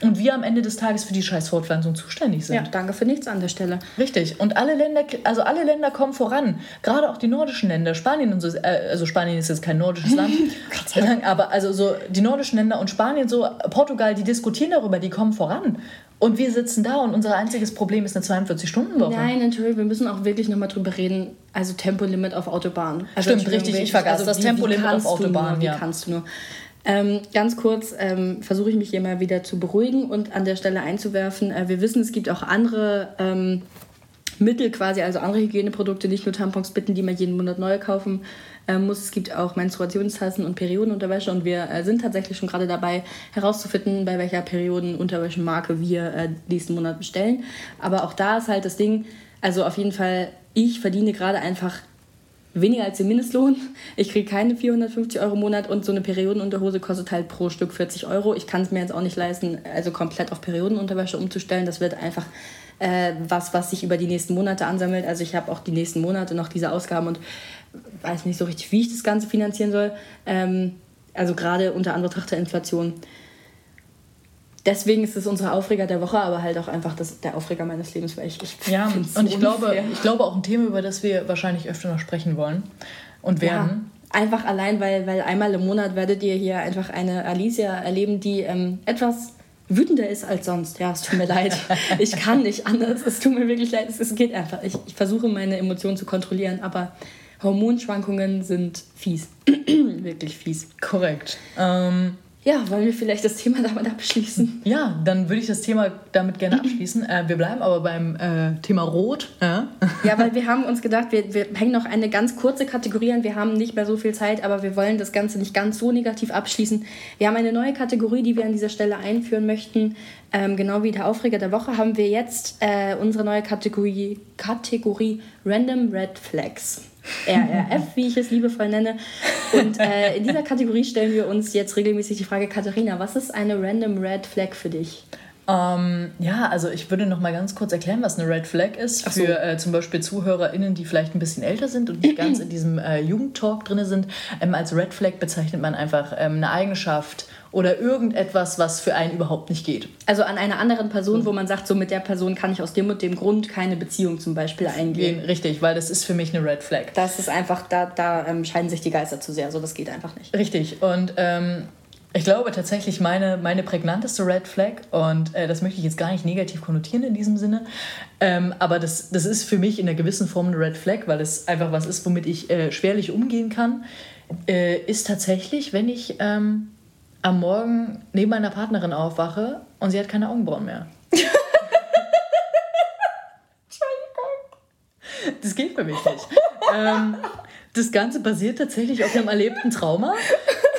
Und wir am Ende des Tages für die scheiß Fortpflanzung zuständig sind. Ja, danke für nichts an der Stelle. Richtig. Und alle Länder, also alle Länder kommen voran. Gerade auch die nordischen Länder. Spanien und so, äh, also Spanien ist jetzt kein nordisches Land. Aber also so die nordischen Länder und Spanien, so Portugal, die diskutieren darüber, die kommen voran. Und wir sitzen da und unser einziges Problem ist eine 42-Stunden-Woche. Nein, natürlich, wir müssen auch wirklich nochmal drüber reden. Also Tempolimit auf Autobahnen. Also Stimmt, richtig, ich vergaß also das Tempolimit auf Autobahnen. Wie ja. kannst du nur? Ähm, ganz kurz ähm, versuche ich mich hier mal wieder zu beruhigen und an der Stelle einzuwerfen. Äh, wir wissen, es gibt auch andere ähm, Mittel quasi, also andere Hygieneprodukte, nicht nur Tampons, Bitten, die man jeden Monat neu kaufen äh, muss. Es gibt auch Menstruationstassen und Periodenunterwäsche und wir äh, sind tatsächlich schon gerade dabei herauszufinden, bei welcher Periodenunterwäschemarke wir äh, diesen Monat bestellen. Aber auch da ist halt das Ding, also auf jeden Fall, ich verdiene gerade einfach weniger als den Mindestlohn. Ich kriege keine 450 Euro im Monat und so eine Periodenunterhose kostet halt pro Stück 40 Euro. Ich kann es mir jetzt auch nicht leisten, also komplett auf Periodenunterwäsche umzustellen. Das wird einfach äh, was, was sich über die nächsten Monate ansammelt. Also ich habe auch die nächsten Monate noch diese Ausgaben und weiß nicht so richtig, wie ich das Ganze finanzieren soll. Ähm, also gerade unter Anbetracht der Inflation deswegen ist es unsere Aufreger der Woche, aber halt auch einfach das, der Aufreger meines Lebens, weil ich, ich Ja, und ich glaube, ich glaube auch ein Thema, über das wir wahrscheinlich öfter noch sprechen wollen und werden. Ja, einfach allein, weil, weil einmal im Monat werdet ihr hier einfach eine Alicia erleben, die ähm, etwas wütender ist als sonst. Ja, es tut mir leid. Ich kann nicht anders. Es tut mir wirklich leid. Es, es geht einfach. Ich, ich versuche meine Emotionen zu kontrollieren, aber Hormonschwankungen sind fies. wirklich fies. Korrekt. Ähm ja, wollen wir vielleicht das Thema damit abschließen? Ja, dann würde ich das Thema damit gerne abschließen. Äh, wir bleiben aber beim äh, Thema Rot. Ja? ja, weil wir haben uns gedacht, wir, wir hängen noch eine ganz kurze Kategorie an. Wir haben nicht mehr so viel Zeit, aber wir wollen das Ganze nicht ganz so negativ abschließen. Wir haben eine neue Kategorie, die wir an dieser Stelle einführen möchten. Ähm, genau wie der Aufreger der Woche haben wir jetzt äh, unsere neue Kategorie, Kategorie Random Red Flags. RRF, wie ich es liebevoll nenne. Und äh, in dieser Kategorie stellen wir uns jetzt regelmäßig die Frage, Katharina, was ist eine Random Red Flag für dich? Ähm, ja, also ich würde noch mal ganz kurz erklären, was eine Red Flag ist so. für äh, zum Beispiel ZuhörerInnen, die vielleicht ein bisschen älter sind und nicht ganz in diesem äh, Jugendtalk drin sind. Ähm, als Red Flag bezeichnet man einfach ähm, eine Eigenschaft oder irgendetwas, was für einen überhaupt nicht geht. Also an einer anderen Person, wo man sagt, so mit der Person kann ich aus dem und dem Grund keine Beziehung zum Beispiel eingehen. Richtig, weil das ist für mich eine Red Flag. Das ist einfach, da, da ähm, scheiden sich die Geister zu sehr, so das geht einfach nicht. Richtig, und ähm, ich glaube tatsächlich meine, meine prägnanteste Red Flag, und äh, das möchte ich jetzt gar nicht negativ konnotieren in diesem Sinne, ähm, aber das, das ist für mich in einer gewissen Form eine Red Flag, weil es einfach was ist, womit ich äh, schwerlich umgehen kann, äh, ist tatsächlich, wenn ich ähm, am Morgen neben meiner Partnerin aufwache und sie hat keine Augenbrauen mehr. Entschuldigung. Das geht für mich nicht. ähm, das Ganze basiert tatsächlich auf einem erlebten Trauma.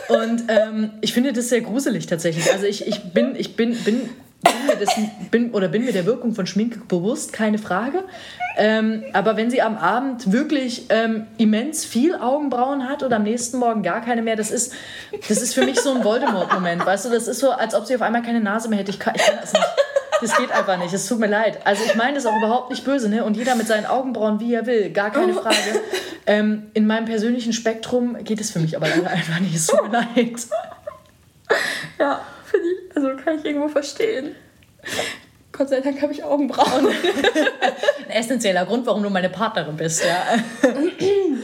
Und ähm, ich finde das sehr gruselig tatsächlich. Also ich, ich bin, ich bin, bin, bin, mir das, bin, oder bin mir der Wirkung von Schminke bewusst, keine Frage. Ähm, aber wenn sie am Abend wirklich ähm, immens viel Augenbrauen hat oder am nächsten Morgen gar keine mehr, das ist, das ist für mich so ein Voldemort-Moment. Weißt du, das ist so, als ob sie auf einmal keine Nase mehr hätte. Ich kann, ich kann das nicht. Das geht einfach nicht. Es tut mir leid. Also ich meine das auch überhaupt nicht böse, ne? Und jeder mit seinen Augenbrauen, wie er will, gar keine oh. Frage. Ähm, in meinem persönlichen Spektrum geht es für mich aber leider einfach nicht. Es tut mir leid. Ja, finde ich, also kann ich irgendwo verstehen. Gott sei Dank habe ich Augenbrauen. Ein essentieller Grund, warum du meine Partnerin bist, ja. ähm,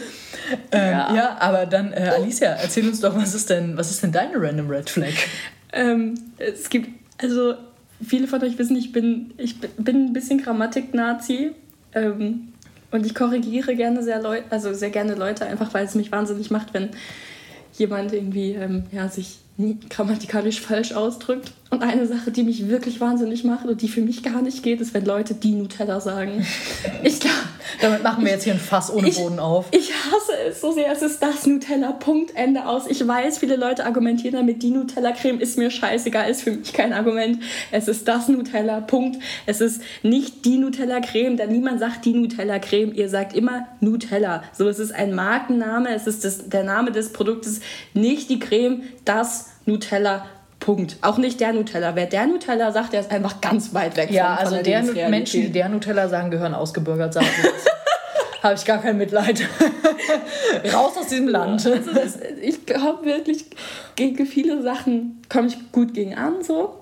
ja. ja. aber dann, äh, Alicia, erzähl uns doch, was ist denn, was ist denn deine Random Red Flag? Ähm, es gibt, also viele von euch wissen, ich bin, ich bin ein bisschen Grammatik-Nazi. Ähm, und ich korrigiere gerne sehr Leute, also sehr gerne Leute, einfach weil es mich wahnsinnig macht, wenn jemand irgendwie ähm, ja, sich grammatikalisch falsch ausdrückt. Und eine Sache, die mich wirklich wahnsinnig macht und die für mich gar nicht geht, ist, wenn Leute die Nutella sagen. Ich glaube. Damit machen wir jetzt hier ein Fass ohne ich, Boden auf. Ich hasse es so sehr. Es ist das Nutella. Punkt. Ende aus. Ich weiß, viele Leute argumentieren damit, die Nutella-Creme ist mir scheißegal, ist für mich kein Argument. Es ist das Nutella. Punkt. Es ist nicht die Nutella-Creme, denn niemand sagt die Nutella-Creme. Ihr sagt immer Nutella. So, es ist ein Markenname. Es ist das, der Name des Produktes, nicht die Creme, das Nutella. Punkt. Auch nicht der Nutella. Wer der Nutella sagt, der ist einfach ganz weit weg Ja, von, von also der der Menschen, die der Nutella sagen, gehören ausgebürgert, sagen Habe ich gar kein Mitleid. Raus aus diesem Land. Also das, ich glaube wirklich, gegen viele Sachen komme ich gut gegen an, so.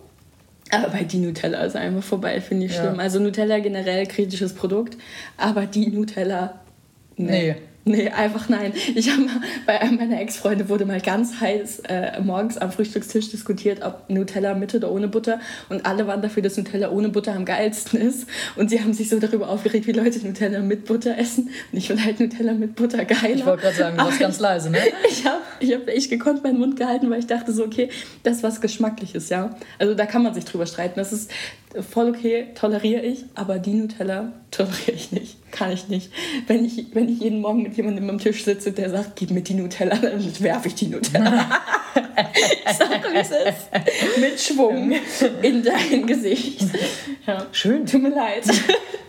Aber bei die Nutella ist einfach vorbei, finde ich Ja. schlimm. Also Nutella generell kritisches Produkt, aber die Nutella, Nee. Nee, einfach nein. Ich habe mal, bei einem meiner Ex-Freunde wurde mal ganz heiß äh, morgens am Frühstückstisch diskutiert, ob Nutella mit oder ohne Butter. Und alle waren dafür, dass Nutella ohne Butter am geilsten ist. Und sie haben sich so darüber aufgeregt, wie Leute Nutella mit Butter essen. Und ich finde halt Nutella mit Butter geiler. Ich wollte gerade sagen, du warst ganz leise, ne? ich habe ich hab echt gekonnt meinen Mund gehalten, weil ich dachte so, okay, das ist was Geschmackliches, ja. Also da kann man sich drüber streiten. Das ist voll okay, toleriere ich, aber die Nutella toleriere ich nicht. Kann ich nicht. Wenn ich, wenn ich jeden Morgen mit jemandem am Tisch sitze, der sagt, gib mir die Nutella, dann werfe ich die Nutella. ich sag, wie es ist. Mit Schwung in dein Gesicht. Ja. Schön. Tut mir leid.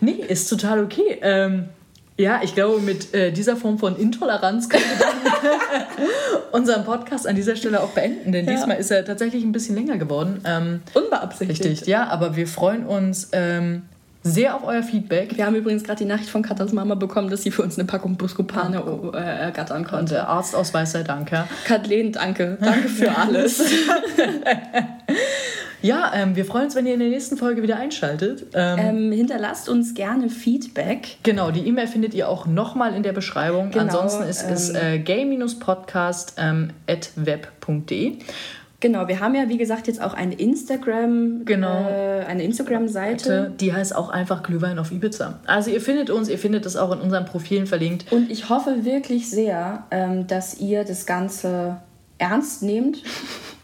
Nee, ist total okay. Ähm, ja, ich glaube, mit äh, dieser Form von Intoleranz können wir dann unseren Podcast an dieser Stelle auch beenden, denn Ja. diesmal ist er tatsächlich ein bisschen länger geworden. Ähm, Unbeabsichtigt. richtig, ja, aber wir freuen uns ähm, sehr auf euer Feedback. Wir haben übrigens gerade die Nachricht von Katas Mama bekommen, dass sie für uns eine Packung Buscopane äh, ergattern Und konnte. der Arztausweis sei Dank, ja. Kathleen, danke. Danke für alles. Ja, ähm, wir freuen uns, wenn ihr in der nächsten Folge wieder einschaltet. Ähm, ähm, hinterlasst uns gerne Feedback. Genau, die E-Mail findet ihr auch nochmal in der Beschreibung. Genau, Ansonsten ist es ähm, äh, gay-podcast ähm, at web.de. Genau, wir haben ja wie gesagt jetzt auch eine Instagram, Genau. äh, eine Instagram-Seite. Die heißt auch einfach Glühwein auf Ibiza. Also ihr findet uns, ihr findet es auch in unseren Profilen verlinkt. Und ich hoffe wirklich sehr, ähm, dass ihr das Ganze ernst nehmt.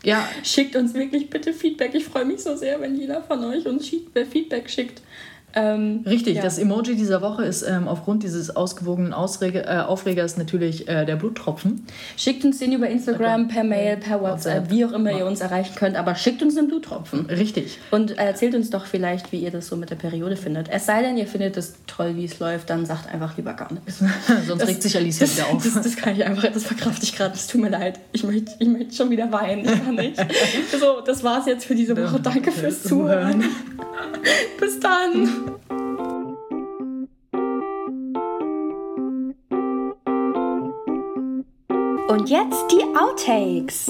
Ja, Schickt uns wirklich bitte Feedback. Ich freue mich so sehr, wenn jeder von euch uns Feed- Feedback schickt. Ähm, richtig. ja. Das Emoji dieser Woche ist ähm, aufgrund dieses ausgewogenen Ausrege, äh, Aufregers natürlich äh, der Bluttropfen. Schickt uns den über Instagram, per Mail, per WhatsApp, WhatsApp. wie auch immer ihr uns erreichen könnt. Aber schickt uns einen Bluttropfen. Richtig. Und erzählt uns doch vielleicht, wie ihr das so mit der Periode findet. Es sei denn, ihr findet es toll, wie es läuft, dann sagt einfach lieber gar nichts. Sonst regt sich Alicia wieder auf. Das, das kann ich einfach, das verkrafte ich gerade. Es tut mir leid. Ich möchte, ich möchte schon wieder weinen. Ich kann nicht. So, das war's jetzt für diese Woche. Danke fürs Zuhören. Bis dann. Und jetzt die Outtakes.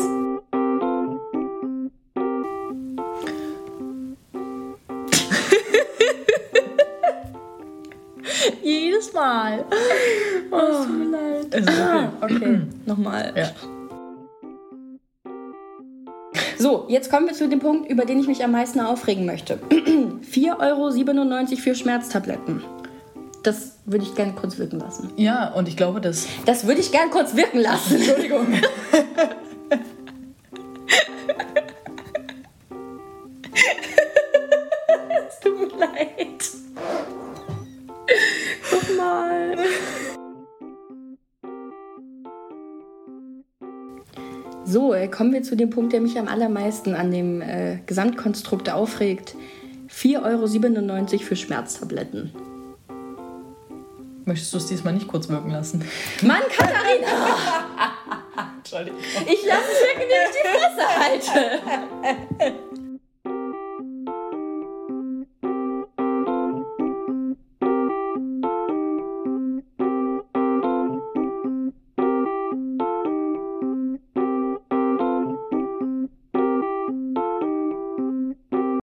Jedes Mal. Oh, es tut mir leid. Ist okay. Okay, nochmal. Ja. So, jetzt kommen wir zu dem Punkt, über den ich mich am meisten aufregen möchte. 4,97 Euro für Schmerztabletten. Das würde ich gerne kurz wirken lassen. Ja, und ich glaube, dass. Das würde ich gerne kurz wirken lassen. Entschuldigung. es tut mir leid. So, äh, kommen wir zu dem Punkt, der mich am allermeisten an dem äh, Gesamtkonstrukt aufregt. 4,97 Euro für Schmerztabletten. Möchtest du es diesmal nicht kurz wirken lassen? Mann, Katharina! Entschuldigung. Ich lasse es wirken, indem ich die Fresse halte.